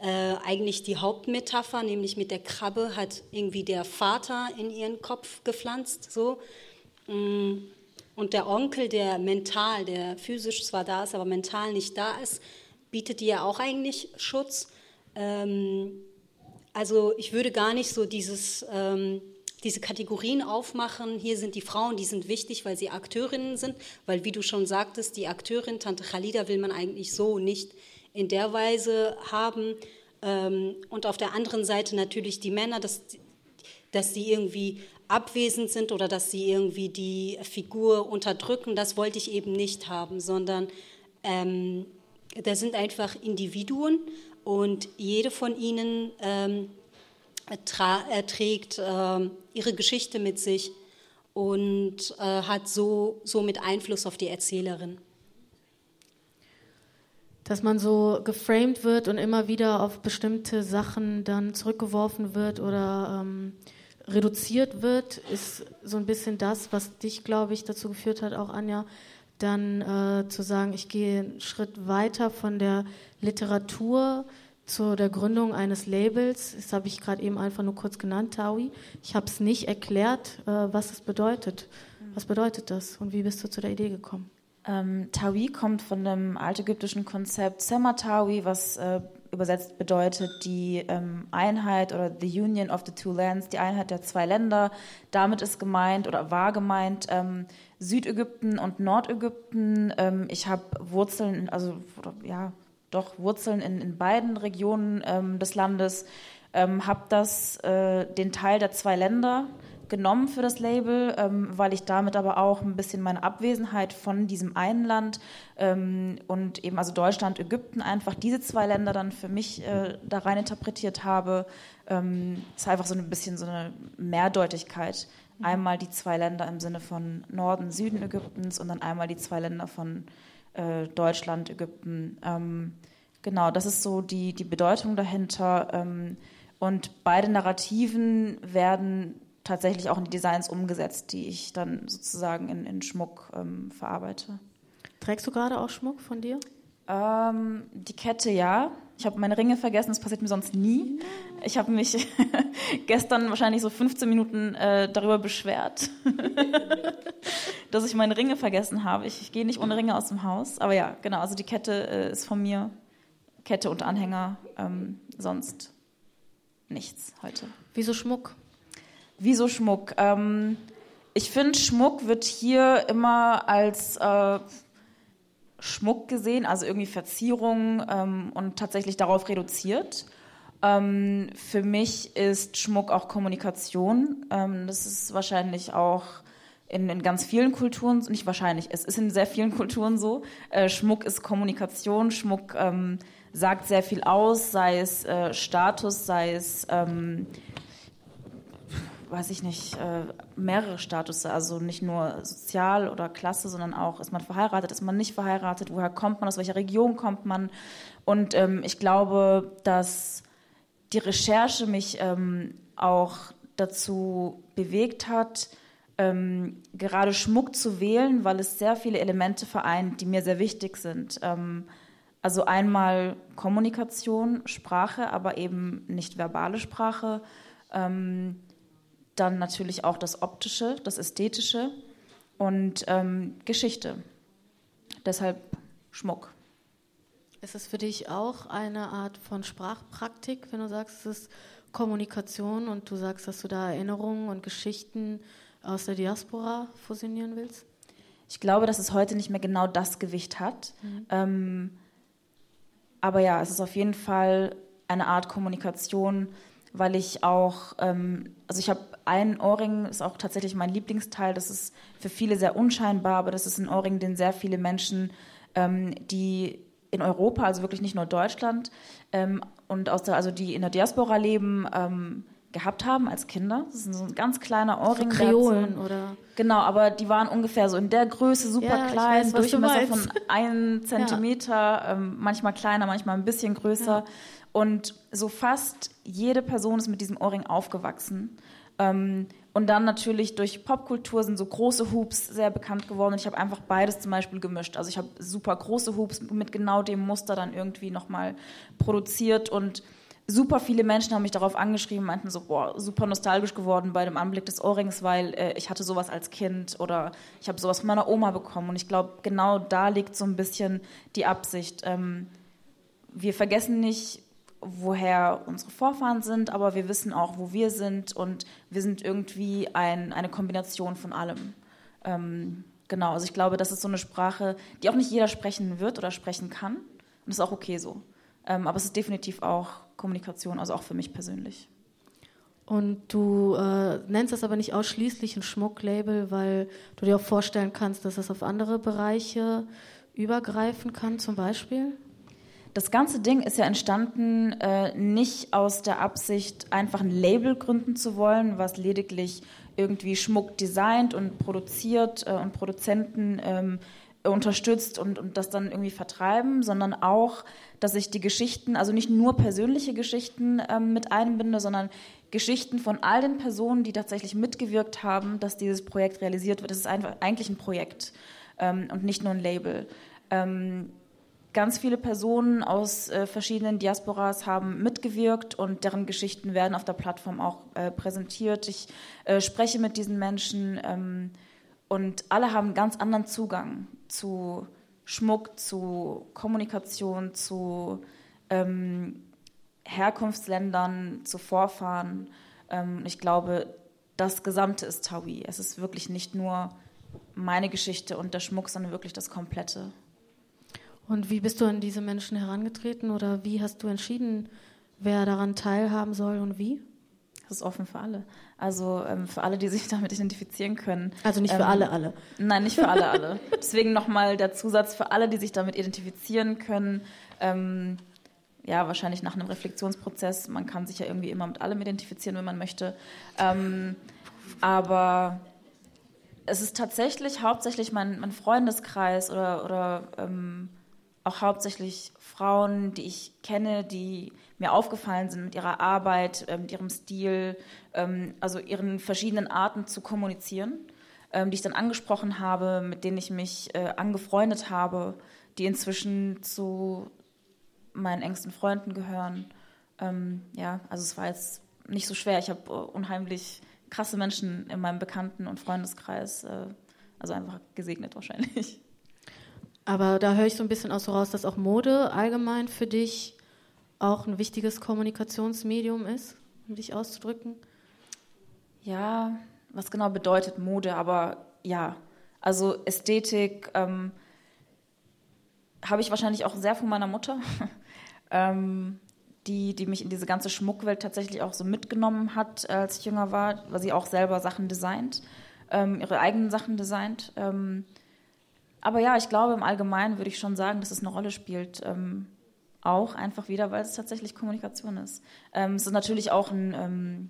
äh, eigentlich die Hauptmetapher, nämlich mit der Krabbe, hat irgendwie der Vater in ihren Kopf gepflanzt. So. Mm. Und der Onkel, der mental, der physisch zwar da ist, aber mental nicht da ist, bietet ihr auch eigentlich Schutz. Ähm, also ich würde gar nicht so dieses ähm, diese Kategorien aufmachen. Hier sind die Frauen, die sind wichtig, weil sie Akteurinnen sind, weil wie du schon sagtest, die Akteurin Tante Khalida will man eigentlich so nicht in der Weise haben. Ähm, und auf der anderen Seite natürlich die Männer, dass, dass sie irgendwie abwesend sind oder dass sie irgendwie die Figur unterdrücken, das wollte ich eben nicht haben, sondern ähm, da sind einfach Individuen und jede von ihnen ähm, trägt äh, ihre Geschichte mit sich und äh, hat so, somit Einfluss auf die Erzählerin. Dass man so geframed wird und immer wieder auf bestimmte Sachen dann zurückgeworfen wird oder ähm, reduziert wird, ist so ein bisschen das, was dich, glaube ich, dazu geführt hat, auch Anja, dann äh, zu sagen, ich gehe einen Schritt weiter von der Literatur zu der Gründung eines Labels. Das habe ich gerade eben einfach nur kurz genannt, Taui. Ich habe es nicht erklärt, äh, was es bedeutet. Was bedeutet das und wie bist du zu der Idee gekommen? Ähm, Tawi kommt von dem altägyptischen Konzept Sematawi, was äh, übersetzt bedeutet die ähm, Einheit oder the Union of the Two Lands, die Einheit der zwei Länder. Damit ist gemeint oder war gemeint ähm, Südägypten und Nordägypten. Ähm, ich habe Wurzeln, also ja, doch Wurzeln in, in beiden Regionen ähm, des Landes, ähm, habe das äh, den Teil der zwei Länder genommen für das Label, ähm, weil ich damit aber auch ein bisschen meine Abwesenheit von diesem einen Land ähm, und eben also Deutschland, Ägypten einfach diese zwei Länder dann für mich äh, da rein interpretiert habe. Ähm, ist einfach so ein bisschen so eine Mehrdeutigkeit. Einmal die zwei Länder im Sinne von Norden, Süden Ägyptens und dann einmal die zwei Länder von äh, Deutschland, Ägypten. Ähm, genau, das ist so die, die Bedeutung dahinter. Ähm, und beide Narrativen werden tatsächlich auch in die Designs umgesetzt, die ich dann sozusagen in, in Schmuck ähm, verarbeite. Trägst du gerade auch Schmuck von dir? Ähm, die Kette ja. Ich habe meine Ringe vergessen, das passiert mir sonst nie. Ich habe mich gestern wahrscheinlich so 15 Minuten äh, darüber beschwert, dass ich meine Ringe vergessen habe. Ich, ich gehe nicht ohne Ringe aus dem Haus. Aber ja, genau, also die Kette äh, ist von mir. Kette und Anhänger, ähm, sonst nichts heute. Wieso Schmuck? Wieso Schmuck? Ähm, ich finde, Schmuck wird hier immer als äh, Schmuck gesehen, also irgendwie Verzierung ähm, und tatsächlich darauf reduziert. Ähm, für mich ist Schmuck auch Kommunikation. Ähm, das ist wahrscheinlich auch in, in, ganz vielen Kulturen, nicht wahrscheinlich, es ist in sehr vielen Kulturen so. Äh, Schmuck ist Kommunikation, Schmuck ähm, sagt sehr viel aus, sei es äh, Status, sei es, ähm, weiß ich nicht, äh, mehrere Status, also nicht nur sozial oder Klasse, sondern auch, ist man verheiratet, ist man nicht verheiratet, woher kommt man, aus welcher Region kommt man. Und ähm, ich glaube, dass die Recherche mich ähm, auch dazu bewegt hat, ähm, gerade Schmuck zu wählen, weil es sehr viele Elemente vereint, die mir sehr wichtig sind. Ähm, also einmal Kommunikation, Sprache, aber eben nicht verbale Sprache. Ähm, dann natürlich auch das Optische, das Ästhetische und ähm, Geschichte. Deshalb Schmuck. Ist es für dich auch eine Art von Sprachpraktik, wenn du sagst, es ist Kommunikation und du sagst, dass du da Erinnerungen und Geschichten aus der Diaspora fusionieren willst? Ich glaube, dass es heute nicht mehr genau das Gewicht hat. Mhm. Ähm, aber ja, es ist auf jeden Fall eine Art Kommunikation, weil ich auch, ähm, also ich habe einen Ohrring, ist auch tatsächlich mein Lieblingsteil. Das ist für viele sehr unscheinbar, aber das ist ein Ohrring, den sehr viele Menschen, ähm, die in Europa, also wirklich nicht nur Deutschland, ähm, und aus der, also die in der Diaspora leben, ähm, gehabt haben als Kinder. Das ist so ein ganz kleiner Ohrring. So Kreolen oder? Genau, aber die waren ungefähr so in der Größe, super ja, klein, weiß, Durchmesser von einem Zentimeter, ja. ähm, manchmal kleiner, manchmal ein bisschen größer. Ja. Und so fast jede Person ist mit diesem Ohrring aufgewachsen. Ähm, und dann natürlich durch Popkultur sind so große Hoops sehr bekannt geworden. Und ich habe einfach beides zum Beispiel gemischt. Also ich habe super große Hoops mit genau dem Muster dann irgendwie nochmal produziert und super viele Menschen haben mich darauf angeschrieben, meinten so, boah, super nostalgisch geworden bei dem Anblick des Ohrrings, weil äh, ich hatte sowas als Kind oder ich habe sowas von meiner Oma bekommen. Und ich glaube, genau da liegt so ein bisschen die Absicht. Ähm, wir vergessen nicht, woher unsere Vorfahren sind, aber wir wissen auch, wo wir sind und wir sind irgendwie ein, eine Kombination von allem. Ähm, genau, also ich glaube, das ist so eine Sprache, die auch nicht jeder sprechen wird oder sprechen kann. Und das ist auch okay so. Ähm, aber es ist definitiv auch Kommunikation, also auch für mich persönlich. Und du äh, nennst das aber nicht ausschließlich ein Schmucklabel, weil du dir auch vorstellen kannst, dass es auf andere Bereiche übergreifen kann, zum Beispiel? Das ganze Ding ist ja entstanden äh, nicht aus der Absicht, einfach ein Label gründen zu wollen, was lediglich irgendwie Schmuck designt und produziert äh, und Produzenten ähm, unterstützt und, und das dann irgendwie vertreiben, sondern auch, dass ich die Geschichten, also nicht nur persönliche Geschichten ähm, mit einbinde, sondern Geschichten von all den Personen, die tatsächlich mitgewirkt haben, dass dieses Projekt realisiert wird. Das ist einfach eigentlich ein Projekt ähm, und nicht nur ein Label. Ähm, ganz viele Personen aus äh, verschiedenen Diasporas haben mitgewirkt und deren Geschichten werden auf der Plattform auch äh, präsentiert. Ich äh, spreche mit diesen Menschen ähm, und alle haben einen ganz anderen Zugang zu Schmuck, zu Kommunikation, zu ähm, Herkunftsländern, zu Vorfahren. Ähm, ich glaube, das Gesamte ist Taui. Es ist wirklich nicht nur meine Geschichte und der Schmuck, sondern wirklich das Komplette. Und wie bist du an diese Menschen herangetreten oder wie hast du entschieden, wer daran teilhaben soll und wie? Das ist offen für alle. Also ähm, für alle, die sich damit identifizieren können. Also nicht für ähm, alle, alle. Nein, nicht für alle, alle. Deswegen nochmal der Zusatz für alle, die sich damit identifizieren können. Ähm, ja, wahrscheinlich nach einem Reflexionsprozess. Man kann sich ja irgendwie immer mit allem identifizieren, wenn man möchte. Ähm, aber es ist tatsächlich hauptsächlich mein, mein Freundeskreis oder, oder ähm, auch hauptsächlich Frauen, die ich kenne, die mir aufgefallen sind mit ihrer Arbeit, mit ihrem Stil, ähm, also ihren verschiedenen Arten zu kommunizieren, ähm, die ich dann angesprochen habe, mit denen ich mich äh, angefreundet habe, die inzwischen zu meinen engsten Freunden gehören. Ähm, ja, also es war jetzt nicht so schwer. Ich habe äh, unheimlich krasse Menschen in meinem Bekannten- und Freundeskreis, äh, also einfach gesegnet wahrscheinlich. Aber da höre ich so ein bisschen auch so raus, dass auch Mode allgemein für dich auch ein wichtiges Kommunikationsmedium ist, um dich auszudrücken. Ja, was genau bedeutet Mode, aber ja, also Ästhetik ähm, habe ich wahrscheinlich auch sehr von meiner Mutter, ähm, die, die mich in diese ganze Schmuckwelt tatsächlich auch so mitgenommen hat, als ich jünger war, weil sie auch selber Sachen designt, ähm, ihre eigenen Sachen designt. Aber ja, ich glaube, im Allgemeinen würde ich schon sagen, dass es eine Rolle spielt. Ähm, auch einfach wieder, weil es tatsächlich Kommunikation ist. Ähm, es ist natürlich auch ein, ähm,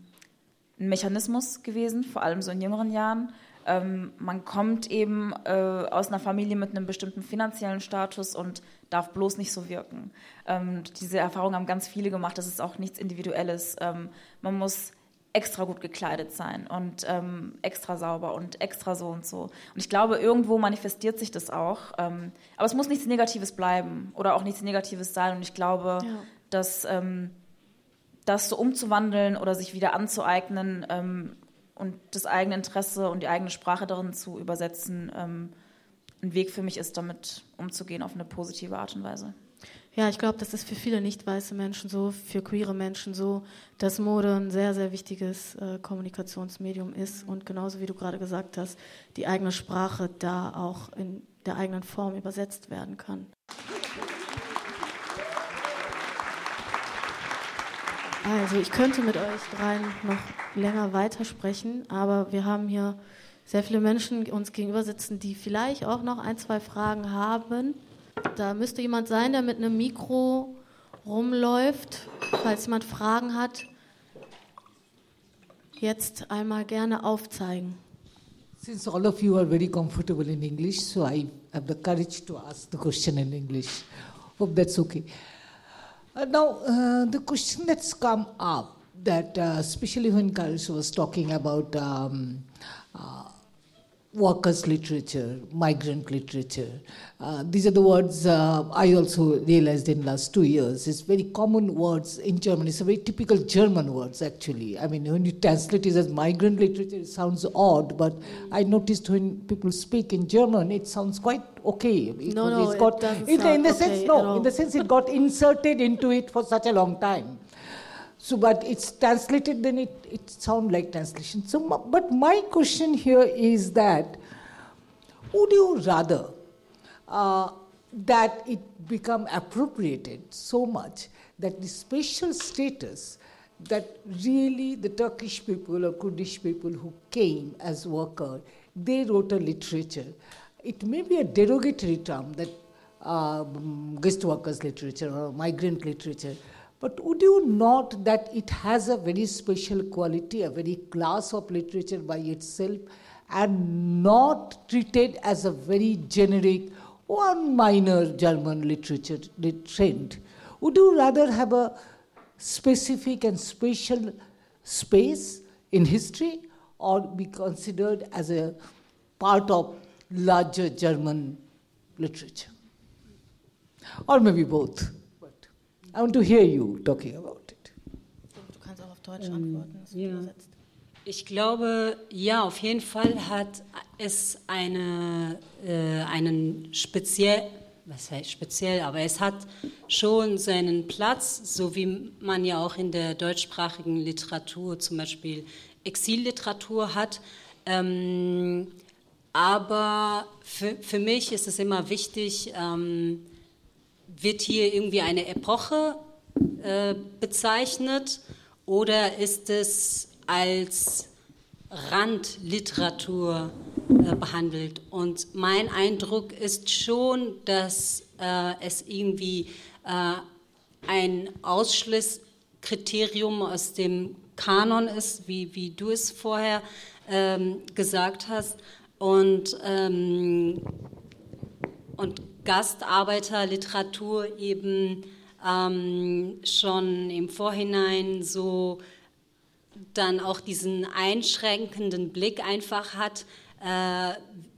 ein, Mechanismus gewesen, vor allem so in jüngeren Jahren. Ähm, man kommt eben äh, aus einer Familie mit einem bestimmten finanziellen Status und darf bloß nicht so wirken. Ähm, diese Erfahrung haben ganz viele gemacht. Das ist auch nichts Individuelles. Ähm, man muss extra gut gekleidet sein und ähm, extra sauber und extra so und so. Und ich glaube, irgendwo manifestiert sich das auch. Ähm, aber es muss nichts Negatives bleiben oder auch nichts Negatives sein. Und ich glaube, ja. dass ähm, das so umzuwandeln oder sich wieder anzueignen ähm, und das eigene Interesse und die eigene Sprache darin zu übersetzen, ähm, ein Weg für mich ist, damit umzugehen auf eine positive Art und Weise. Ja, ich glaube, das ist für viele nicht weiße Menschen so, für queere Menschen so, dass Mode ein sehr, sehr wichtiges äh, Kommunikationsmedium ist und genauso wie du gerade gesagt hast, die eigene Sprache da auch in der eigenen Form übersetzt werden kann. Also ich könnte mit euch dreien noch länger weitersprechen, aber wir haben hier sehr viele Menschen uns gegenüber sitzen, die vielleicht auch noch ein, zwei Fragen haben. Da müsste jemand sein, der mit einem Mikro rumläuft, falls jemand Fragen hat. Jetzt einmal gerne aufzeigen. Since all of you are very comfortable in English, so I have the courage to ask the question in English. Hope that's okay. Uh, now, uh, the question that's come up, that uh, especially when Karish was talking about um, uh, workers' literature, migrant literature. Uh, these are the words uh, I also realized in last two years. It's very common words in German. It's a very typical German words, actually. I mean, when you translate it as migrant literature, it sounds odd, but I noticed when people speak in German, it sounds quite okay. No, no, it's got, it doesn't in the okay sense, no, in the sense it got inserted into it for such a long time. So, but it's translated, then it, it sounds like translation. So, but my question here is that would you rather uh, that it become appropriated so much that the special status that really the Turkish people or Kurdish people who came as worker, they wrote a literature. It may be a derogatory term that uh, guest workers literature or migrant literature, but would you note that it has a very special quality, a very class of literature by itself, and not treated as a very generic one minor German literature trend? Would you rather have a specific and special space in history or be considered as a part of larger German literature? Or maybe both. I want to hear you talking about it. Du kannst auch auf Deutsch antworten, das ja. übersetzt. Ich glaube, ja, auf jeden Fall hat es eine, äh, einen speziell, was heißt speziell, aber es hat schon seinen Platz, so wie man ja auch in der deutschsprachigen Literatur zum Beispiel Exilliteratur hat. Ähm, aber für, für mich ist es immer wichtig, ähm, wird hier irgendwie eine Epoche äh, bezeichnet oder ist es als Randliteratur äh, behandelt. Und mein Eindruck ist schon, dass äh, es irgendwie äh, ein Ausschlusskriterium aus dem Kanon ist, wie, wie du es vorher ähm, gesagt hast. Und, ähm, und Gastarbeiterliteratur eben ähm, schon im Vorhinein so dann auch diesen einschränkenden Blick einfach hat, äh,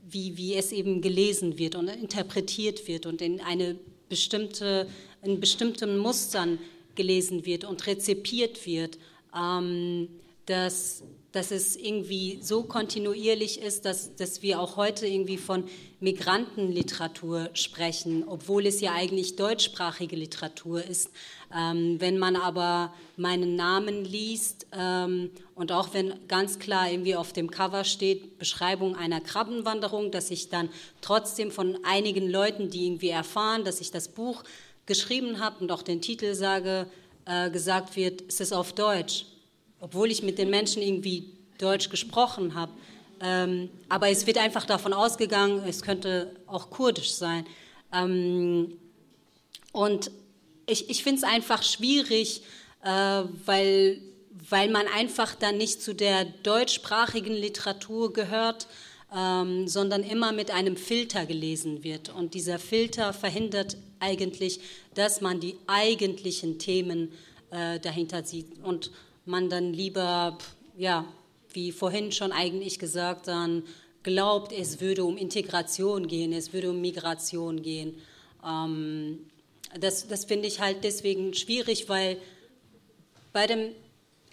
wie, wie es eben gelesen wird und interpretiert wird und in eine bestimmte, in bestimmten Mustern gelesen wird und rezipiert wird, ähm, dass dass es irgendwie so kontinuierlich ist, dass, dass wir auch heute irgendwie von Migrantenliteratur sprechen, obwohl es ja eigentlich deutschsprachige Literatur ist. Ähm, wenn man aber meinen Namen liest ähm, und auch wenn ganz klar irgendwie auf dem Cover steht Beschreibung einer Krabbenwanderung, dass ich dann trotzdem von einigen Leuten, die irgendwie erfahren, dass ich das Buch geschrieben habe und auch den Titel sage, äh, gesagt wird, es ist auf Deutsch obwohl ich mit den Menschen irgendwie Deutsch gesprochen habe. Ähm, aber es wird einfach davon ausgegangen, es könnte auch kurdisch sein. Ähm, und ich, ich finde es einfach schwierig, äh, weil, weil man einfach dann nicht zu der deutschsprachigen Literatur gehört, ähm, sondern immer mit einem Filter gelesen wird. Und dieser Filter verhindert eigentlich, dass man die eigentlichen Themen äh, dahinter sieht. Und man dann lieber, ja, wie vorhin schon eigentlich gesagt, dann glaubt, es würde um Integration gehen, es würde um Migration gehen. Ähm, das das finde ich halt deswegen schwierig, weil bei dem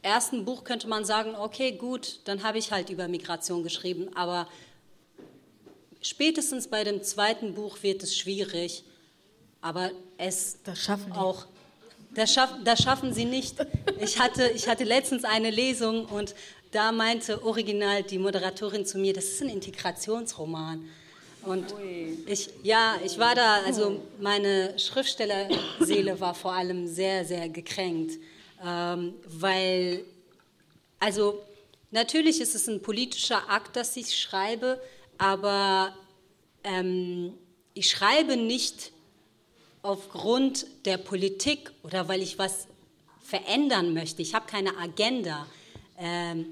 ersten Buch könnte man sagen, okay, gut, dann habe ich halt über Migration geschrieben, aber spätestens bei dem zweiten Buch wird es schwierig, aber es auch das, schaff, das schaffen sie nicht. Ich hatte, ich hatte letztens eine Lesung und da meinte original die Moderatorin zu mir, das ist ein Integrationsroman. Und ich, ja, ich war da, also meine Schriftstellerseele war vor allem sehr, sehr gekränkt, ähm, weil, also natürlich ist es ein politischer Akt, dass ich schreibe, aber ähm, ich schreibe nicht aufgrund der Politik oder weil ich was verändern möchte. Ich habe keine Agenda. Ähm,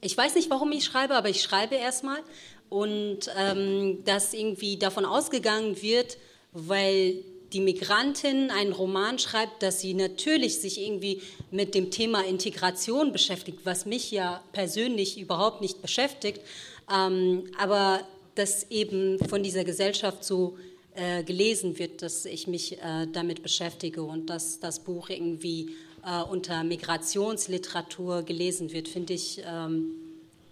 ich weiß nicht, warum ich schreibe, aber ich schreibe erstmal. Und ähm, dass irgendwie davon ausgegangen wird, weil die Migrantin einen Roman schreibt, dass sie natürlich sich irgendwie mit dem Thema Integration beschäftigt, was mich ja persönlich überhaupt nicht beschäftigt, ähm, aber dass eben von dieser Gesellschaft so äh, gelesen wird, dass ich mich äh, damit beschäftige und dass das Buch irgendwie äh, unter Migrationsliteratur gelesen wird, finde ich ähm,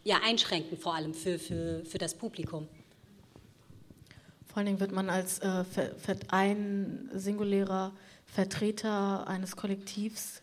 ja einschränkend vor allem für, für, für das Publikum. Vor allen Dingen wird man als äh, ein singulärer Vertreter eines Kollektivs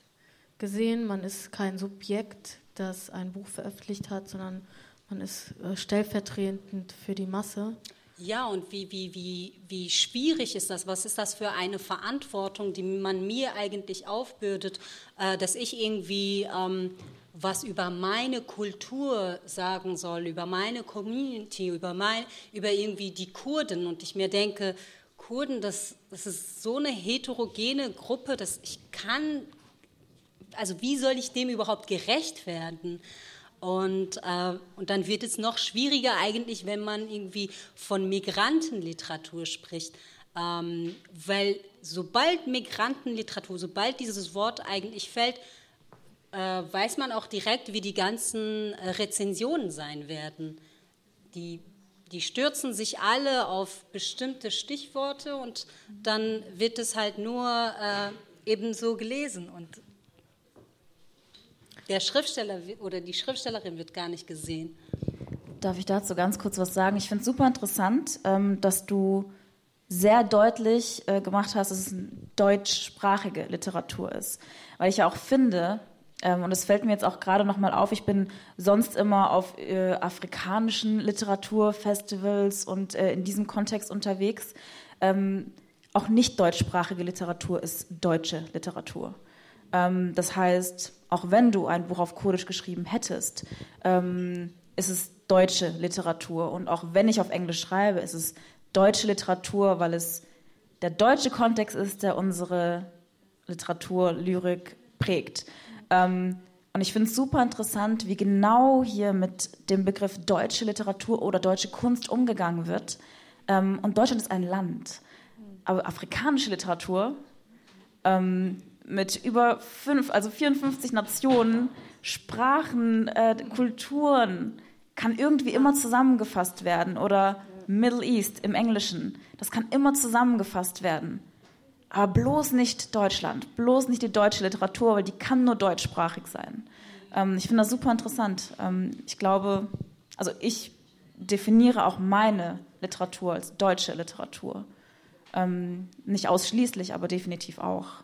gesehen. Man ist kein Subjekt, das ein Buch veröffentlicht hat, sondern man ist äh, stellvertretend für die Masse. Ja, und wie, wie, wie, wie schwierig ist das? Was ist das für eine Verantwortung, die man mir eigentlich aufbürdet, äh, dass ich irgendwie ähm, was über meine Kultur sagen soll, über meine Community, über, mein, über irgendwie die Kurden. Und ich mir denke, Kurden, das, das ist so eine heterogene Gruppe, dass ich kann, also wie soll ich dem überhaupt gerecht werden? Und, äh, und dann wird es noch schwieriger eigentlich, wenn man irgendwie von Migrantenliteratur spricht. Ähm, weil sobald Migrantenliteratur, sobald dieses Wort eigentlich fällt, äh, weiß man auch direkt, wie die ganzen äh, Rezensionen sein werden. Die, die stürzen sich alle auf bestimmte Stichworte und dann wird es halt nur äh, ebenso gelesen. Und der Schriftsteller oder die Schriftstellerin wird gar nicht gesehen. Darf ich dazu ganz kurz was sagen? Ich finde es super interessant, ähm, dass du sehr deutlich äh, gemacht hast, dass es deutschsprachige Literatur ist. Weil ich ja auch finde, ähm, und es fällt mir jetzt auch gerade nochmal auf, ich bin sonst immer auf äh, afrikanischen Literaturfestivals und äh, in diesem Kontext unterwegs. Ähm, auch nicht deutschsprachige Literatur ist deutsche Literatur. das heißt, auch wenn du ein Buch auf Kurdisch geschrieben hättest, ähm, ist es deutsche Literatur. Und auch wenn ich auf Englisch schreibe, ist es deutsche Literatur, weil es der deutsche Kontext ist, der unsere Literatur, Lyrik prägt. Ähm, und ich finde es super interessant, wie genau hier mit dem Begriff deutsche Literatur oder deutsche Kunst umgegangen wird. Ähm, und Deutschland ist ein Land. Aber afrikanische Literatur ähm, mit über fünf, also 54 Nationen, Sprachen, äh, Kulturen, kann irgendwie immer zusammengefasst werden. Oder Middle East im Englischen, das kann immer zusammengefasst werden. Aber bloß nicht Deutschland, bloß nicht die deutsche Literatur, weil die kann nur deutschsprachig sein. Ähm, ich finde das super interessant. Ähm, ich glaube, also ich definiere auch meine Literatur als deutsche Literatur. Ähm, nicht ausschließlich, aber definitiv auch.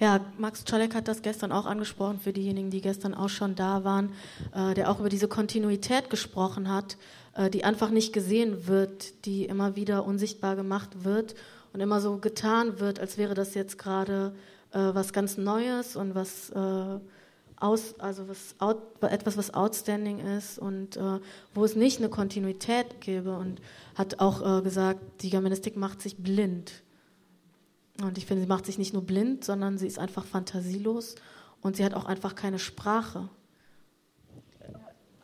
Ja, Max Czolek hat das gestern auch angesprochen, für diejenigen, die gestern auch schon da waren, äh, der auch über diese Kontinuität gesprochen hat, äh, die einfach nicht gesehen wird, die immer wieder unsichtbar gemacht wird und immer so getan wird, als wäre das jetzt gerade äh, was ganz Neues und was äh, aus, also was out, etwas, was outstanding ist und äh, wo es nicht eine Kontinuität gäbe und hat auch äh, gesagt, die Germanistik macht sich blind. Und ich finde, sie macht sich nicht nur blind, sondern sie ist einfach fantasielos und sie hat auch einfach keine Sprache.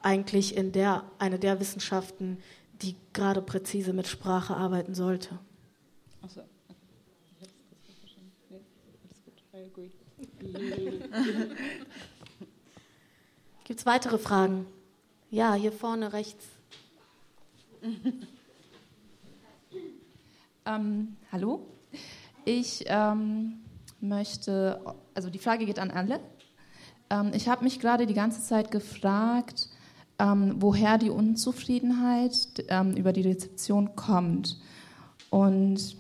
Eigentlich in der, eine der Wissenschaften, die gerade präzise mit Sprache arbeiten sollte. Achso. Nee, alles gut. I agree. Gibt es weitere Fragen? Ja, hier vorne rechts. ähm, hallo. Ich ähm, möchte, also die Frage geht an alle. Ähm, ich habe mich gerade die ganze Zeit gefragt, ähm, woher die Unzufriedenheit ähm, über die Rezeption kommt. Und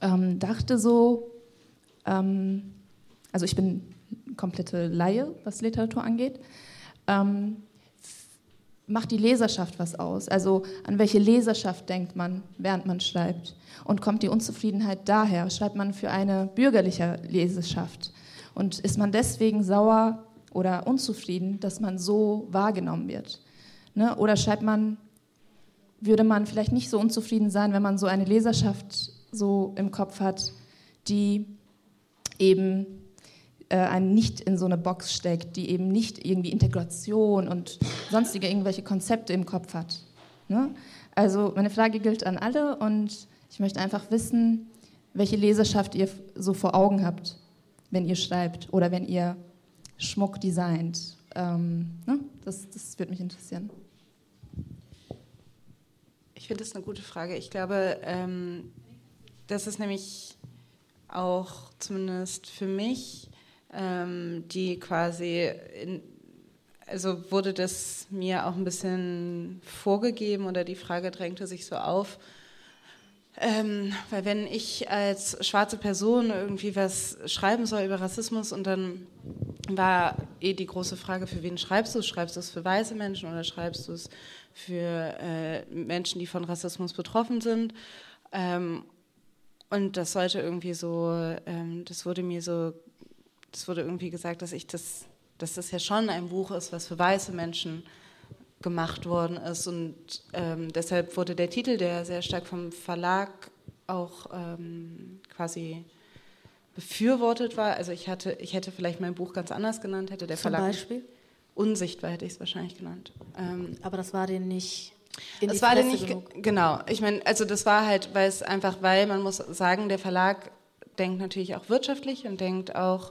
ähm, dachte so, ähm, also ich bin komplette Laie, was Literatur angeht. Ähm, macht die Leserschaft was aus? Also an welche Leserschaft denkt man, während man schreibt? Und kommt die Unzufriedenheit daher? Schreibt man für eine bürgerliche Leserschaft? Und ist man deswegen sauer oder unzufrieden, dass man so wahrgenommen wird? Ne? Oder schreibt man, würde man vielleicht nicht so unzufrieden sein, wenn man so eine Leserschaft so im Kopf hat, die eben äh, einen nicht in so eine Box steckt, die eben nicht irgendwie Integration und sonstige irgendwelche Konzepte im Kopf hat. Ne? Also meine Frage gilt an alle und ich möchte einfach wissen, welche Leserschaft ihr so vor Augen habt, wenn ihr schreibt oder wenn ihr Schmuck designt. Ähm, ne? das, das würde mich interessieren. Ich finde das eine gute Frage. Ich glaube, ähm, das ist nämlich auch zumindest für mich ähm, die quasi, in, also wurde das mir auch ein bisschen vorgegeben oder die Frage drängte sich so auf. Ähm, weil wenn ich als schwarze Person irgendwie was schreiben soll über Rassismus und dann war eh die große Frage, für wen schreibst du es? Schreibst du es für weiße Menschen oder schreibst du es für äh, Menschen, die von Rassismus betroffen sind? Ähm, und das sollte irgendwie so, ähm, das wurde mir so es wurde irgendwie gesagt, dass ich das, dass das ja schon ein Buch ist, was für weiße Menschen gemacht worden ist. Und ähm, deshalb wurde der Titel, der sehr stark vom Verlag auch ähm, quasi befürwortet war. Also ich hatte, ich hätte vielleicht mein Buch ganz anders genannt, hätte der Zum Verlag. Beispiel? Unsichtbar hätte ich es wahrscheinlich genannt. Ähm, Aber das war den nicht. das war den nicht, genug. genau. Ich meine, also das war halt, weil es einfach, weil man muss sagen, der Verlag denkt natürlich auch wirtschaftlich und denkt auch,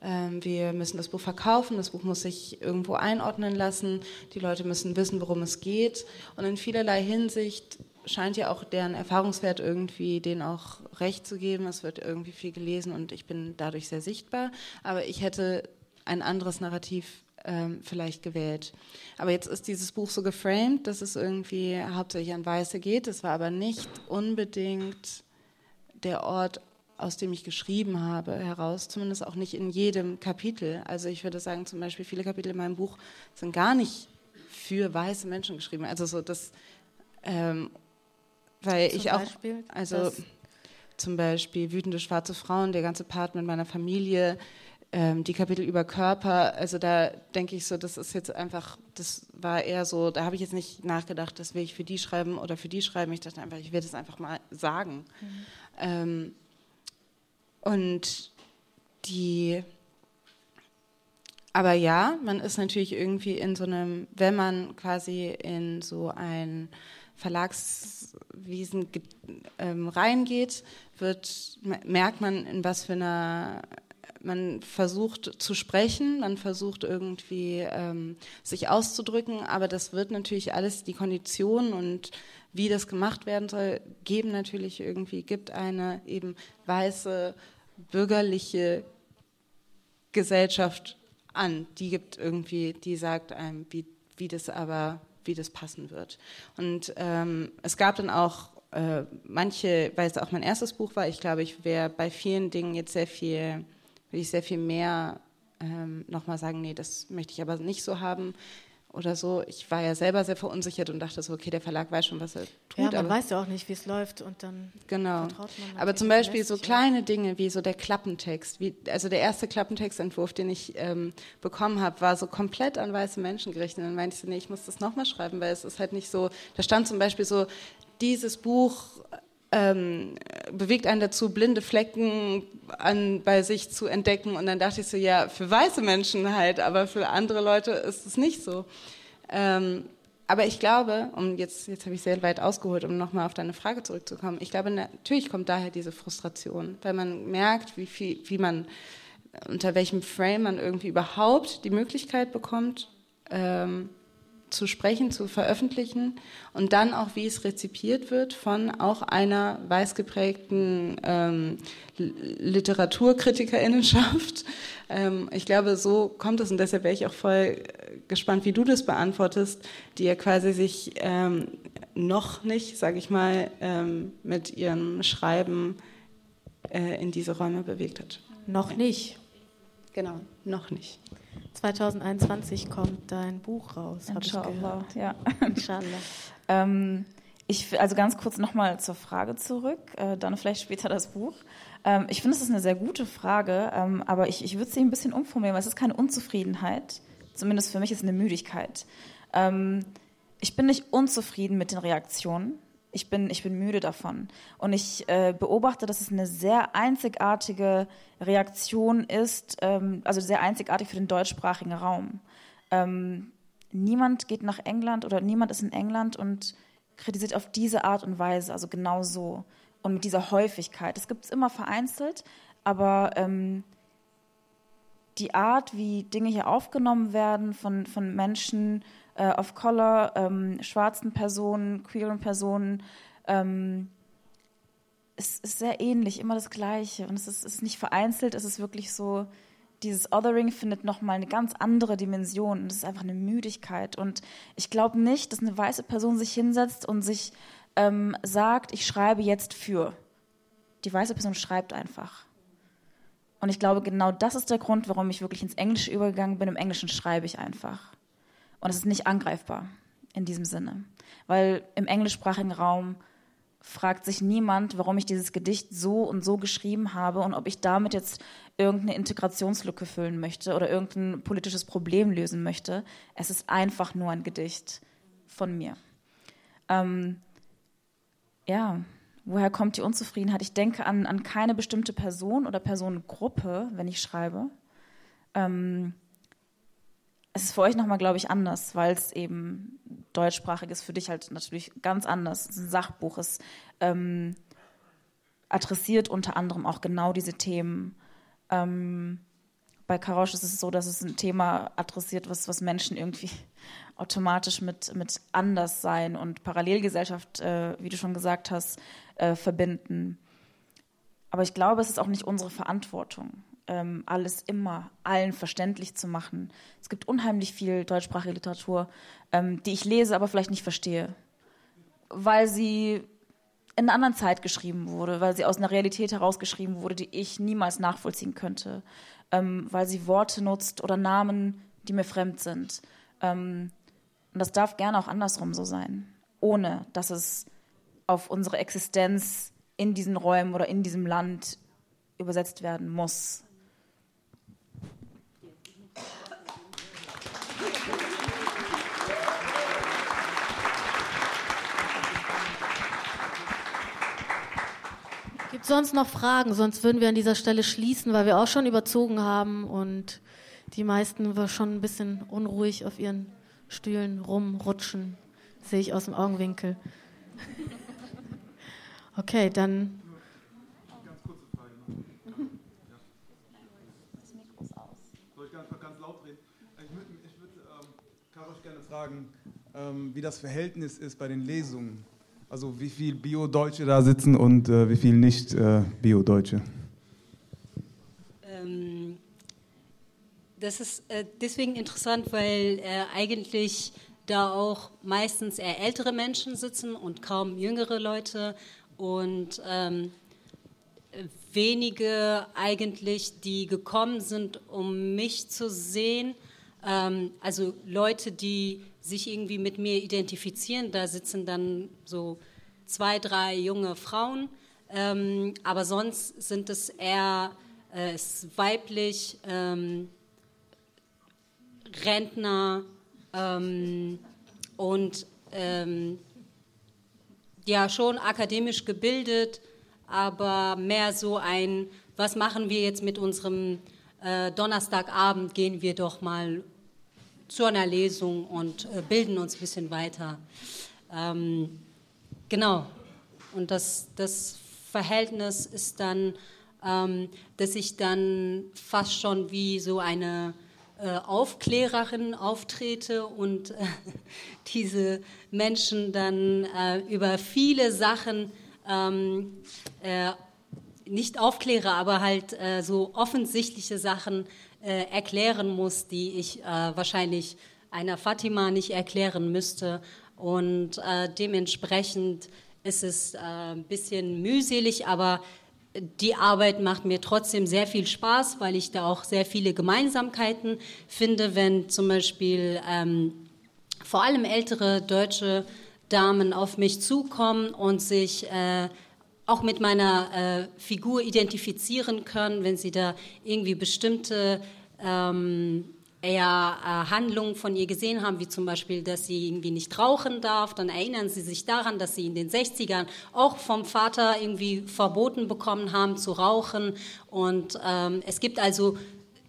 wir müssen das Buch verkaufen, das Buch muss sich irgendwo einordnen lassen, die Leute müssen wissen, worum es geht. Und in vielerlei Hinsicht scheint ja auch deren Erfahrungswert irgendwie denen auch recht zu geben. Es wird irgendwie viel gelesen und ich bin dadurch sehr sichtbar. Aber ich hätte ein anderes Narrativ ähm, vielleicht gewählt. Aber jetzt ist dieses Buch so geframed, dass es irgendwie hauptsächlich an Weiße geht. Es war aber nicht unbedingt der Ort, aus dem ich geschrieben habe, heraus, zumindest auch nicht in jedem Kapitel. Also ich würde sagen, zum Beispiel viele Kapitel in meinem Buch sind gar nicht für weiße Menschen geschrieben. Also so das, ähm, weil zum ich auch, Beispiel, also zum Beispiel wütende schwarze Frauen, der ganze Part mit meiner Familie ähm, die Kapitel über Körper, also da denke ich so, das ist jetzt einfach, das war eher so, da habe ich jetzt nicht nachgedacht, das will ich für die schreiben oder für die schreiben. Ich dachte einfach, ich werde es einfach mal sagen. Mhm. Ähm, und die, aber ja, man ist natürlich irgendwie in so einem, wenn man quasi in so ein Verlagswesen ähm, reingeht, wird, merkt man, in was für einer man versucht zu sprechen, man versucht irgendwie ähm, sich auszudrücken, aber das wird natürlich alles die Konditionen und wie das gemacht werden soll, geben natürlich irgendwie, gibt eine eben weiße bürgerliche Gesellschaft an. Die gibt irgendwie, die sagt einem, wie, wie das aber, wie das passen wird. Und ähm, es gab dann auch äh, manche, weil es auch mein erstes Buch war, ich glaube, ich wäre bei vielen Dingen jetzt sehr viel, würde ich sehr viel mehr ähm, nochmal sagen, nee, das möchte ich aber nicht so haben oder so. Ich war ja selber sehr verunsichert und dachte so, okay, der Verlag weiß schon, was er tut. Ja, man aber, weiß ja auch nicht, wie es läuft und dann genau. vertraut man. Aber zum Beispiel so kleine Dinge wie so der Klappentext. Wie, also der erste Klappentextentwurf, den ich ähm, bekommen habe, war so komplett an weiße Menschen gerichtet. Und dann meinte ich so, nee, ich muss das nochmal schreiben, weil es ist halt nicht so, da stand zum Beispiel so, dieses Buch ähm, bewegt einen dazu, blinde Flecken an, bei sich zu entdecken. Und dann dachte ich so, ja, für weiße Menschen halt, aber für andere Leute ist es nicht so. Ähm, aber ich glaube, um jetzt, jetzt habe ich sehr weit ausgeholt, um nochmal auf deine Frage zurückzukommen. Ich glaube, natürlich kommt daher diese Frustration, weil man merkt, wie viel, wie man, unter welchem Frame man irgendwie überhaupt die Möglichkeit bekommt, ähm, zu sprechen, zu veröffentlichen und dann auch, wie es rezipiert wird von auch einer weißgeprägten ähm, Literaturkritikerinnenschaft. Ähm, ich glaube, so kommt es und deshalb wäre ich auch voll gespannt, wie du das beantwortest, die ja quasi sich ähm, noch nicht, sage ich mal, ähm, mit ihrem Schreiben äh, in diese Räume bewegt hat. Noch nicht. Genau, noch nicht. 2021 kommt dein Buch raus, habe ich gehört. Ja. Inshallah. ähm, ich, also ganz kurz nochmal zur Frage zurück, äh, dann vielleicht später das Buch. Ähm, ich finde, es ist eine sehr gute Frage, ähm, aber ich, ich würde sie ein bisschen umformulieren, weil es ist keine Unzufriedenheit, zumindest für mich ist es eine Müdigkeit. Ähm, ich bin nicht unzufrieden mit den Reaktionen ich bin, ich bin müde davon. Und ich äh, beobachte, dass es eine sehr einzigartige Reaktion ist, ähm, also sehr einzigartig für den deutschsprachigen Raum. Ähm, niemand geht nach England oder niemand ist in England und kritisiert auf diese Art und Weise, also genau so. Und mit dieser Häufigkeit. Das gibt es immer vereinzelt, aber ähm, die Art, wie Dinge hier aufgenommen werden von, von Menschen, äh, of Color, ähm, schwarzen Personen, queeren Personen. Ähm, es ist sehr ähnlich, immer das Gleiche. Und es ist, ist nicht vereinzelt, es ist wirklich so, dieses Othering findet nochmal eine ganz andere Dimension. Und es ist einfach eine Müdigkeit. Und ich glaube nicht, dass eine weiße Person sich hinsetzt und sich ähm, sagt, ich schreibe jetzt für. Die weiße Person schreibt einfach. Und ich glaube, genau das ist der Grund, warum ich wirklich ins Englische übergegangen bin. Im Englischen schreibe ich einfach. Und es ist nicht angreifbar in diesem Sinne. Weil im englischsprachigen Raum fragt sich niemand, warum ich dieses Gedicht so und so geschrieben habe und ob ich damit jetzt irgendeine Integrationslücke füllen möchte oder irgendein politisches Problem lösen möchte. Es ist einfach nur ein Gedicht von mir. Ähm, ja, woher kommt die Unzufriedenheit? Ich denke an, an keine bestimmte Person oder Personengruppe, wenn ich schreibe. Ähm, es ist für euch nochmal, glaube ich, anders, weil es eben deutschsprachig ist, für dich halt natürlich ganz anders. Es ist ein Sachbuch, es ähm, adressiert unter anderem auch genau diese Themen. Ähm, bei Karosch ist es so, dass es ein Thema adressiert, was, was Menschen irgendwie automatisch mit, mit Anderssein und Parallelgesellschaft, äh, wie du schon gesagt hast, äh, verbinden. Aber ich glaube, es ist auch nicht unsere Verantwortung ähm, alles immer allen verständlich zu machen. Es gibt unheimlich viel deutschsprachige Literatur, ähm, die ich lese, aber vielleicht nicht verstehe, weil sie in einer anderen Zeit geschrieben wurde, weil sie aus einer Realität herausgeschrieben wurde, die ich niemals nachvollziehen könnte, ähm, weil sie Worte nutzt oder Namen, die mir fremd sind. Ähm, und das darf gerne auch andersrum so sein, ohne dass es auf unsere Existenz in diesen Räumen oder in diesem Land übersetzt werden muss. Gibt es sonst noch Fragen? Sonst würden wir an dieser Stelle schließen, weil wir auch schon überzogen haben und die meisten waren schon ein bisschen unruhig auf ihren Stühlen rumrutschen. Sehe ich aus dem Augenwinkel. Okay, dann. Ich würde, ähm, Karosch gerne fragen, ähm, wie das Verhältnis ist bei den Lesungen. Also wie viel Bio-Deutsche da sitzen und äh, wie viel nicht äh, Bio-Deutsche. Ähm, das ist äh, deswegen interessant, weil äh, eigentlich da auch meistens eher ältere Menschen sitzen und kaum jüngere Leute und ähm, wenige eigentlich, die gekommen sind, um mich zu sehen. Ähm, also Leute, die sich irgendwie mit mir identifizieren. Da sitzen dann so zwei, drei junge Frauen. Ähm, aber sonst sind es eher äh, ist weiblich, ähm, Rentner ähm, und ähm, ja schon akademisch gebildet, aber mehr so ein, was machen wir jetzt mit unserem äh, Donnerstagabend, gehen wir doch mal zu einer Lesung und äh, bilden uns ein bisschen weiter. Ähm, genau. Und das, das Verhältnis ist dann, ähm, dass ich dann fast schon wie so eine äh, Aufklärerin auftrete und äh, diese Menschen dann äh, über viele Sachen ähm, äh, nicht aufkläre, aber halt äh, so offensichtliche Sachen äh, erklären muss, die ich äh, wahrscheinlich einer Fatima nicht erklären müsste. Und äh, dementsprechend ist es äh, ein bisschen mühselig, aber die Arbeit macht mir trotzdem sehr viel Spaß, weil ich da auch sehr viele Gemeinsamkeiten finde, wenn zum Beispiel ähm, vor allem ältere deutsche Damen auf mich zukommen und sich äh, auch mit meiner äh, Figur identifizieren können, wenn sie da irgendwie bestimmte ähm, eher äh, Handlungen von ihr gesehen haben, wie zum Beispiel, dass sie irgendwie nicht rauchen darf, dann erinnern sie sich daran, dass sie in den 60ern auch vom Vater irgendwie verboten bekommen haben zu rauchen. Und ähm, es gibt also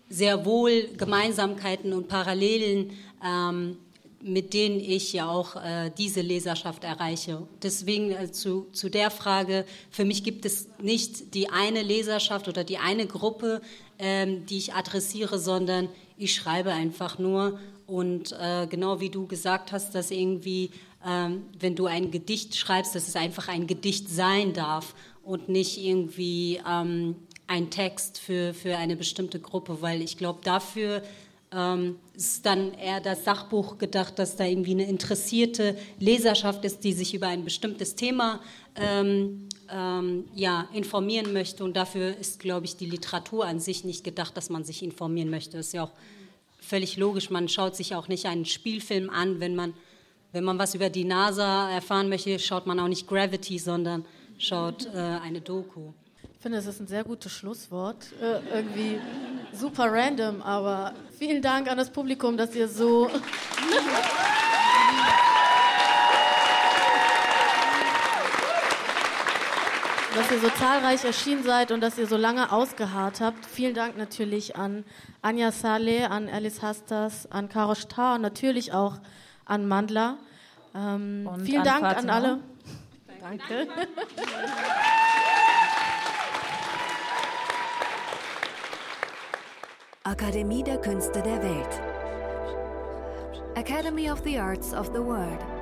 sehr wohl Gemeinsamkeiten und Parallelen. Ähm, mit denen ich ja auch äh, diese Leserschaft erreiche. Deswegen äh, zu, zu der Frage, für mich gibt es nicht die eine Leserschaft oder die eine Gruppe, ähm, die ich adressiere, sondern ich schreibe einfach nur. Und äh, genau wie du gesagt hast, dass irgendwie, ähm, wenn du ein Gedicht schreibst, dass es einfach ein Gedicht sein darf und nicht irgendwie ähm, ein Text für, für eine bestimmte Gruppe, weil ich glaube, dafür ähm, ist dann eher das Sachbuch gedacht, dass da irgendwie eine interessierte Leserschaft ist, die sich über ein bestimmtes Thema ähm, ähm, ja, informieren möchte. Und dafür ist, glaube ich, die Literatur an sich nicht gedacht, dass man sich informieren möchte. Das ist ja auch völlig logisch. Man schaut sich auch nicht einen Spielfilm an, wenn man, wenn man was über die NASA erfahren möchte, schaut man auch nicht Gravity, sondern schaut äh, eine Doku. Ich finde, das ist ein sehr gutes Schlusswort. Äh, irgendwie super random, aber vielen Dank an das Publikum, dass ihr so. dass ihr so zahlreich erschienen seid und dass ihr so lange ausgeharrt habt. Vielen Dank natürlich an Anja Saleh, an Alice Hastas, an Karosh Tar und natürlich auch an Mandla. Ähm, vielen an Dank Fatima. an alle. Danke. Akademie der Künste der Welt. Academy of the Arts of the World.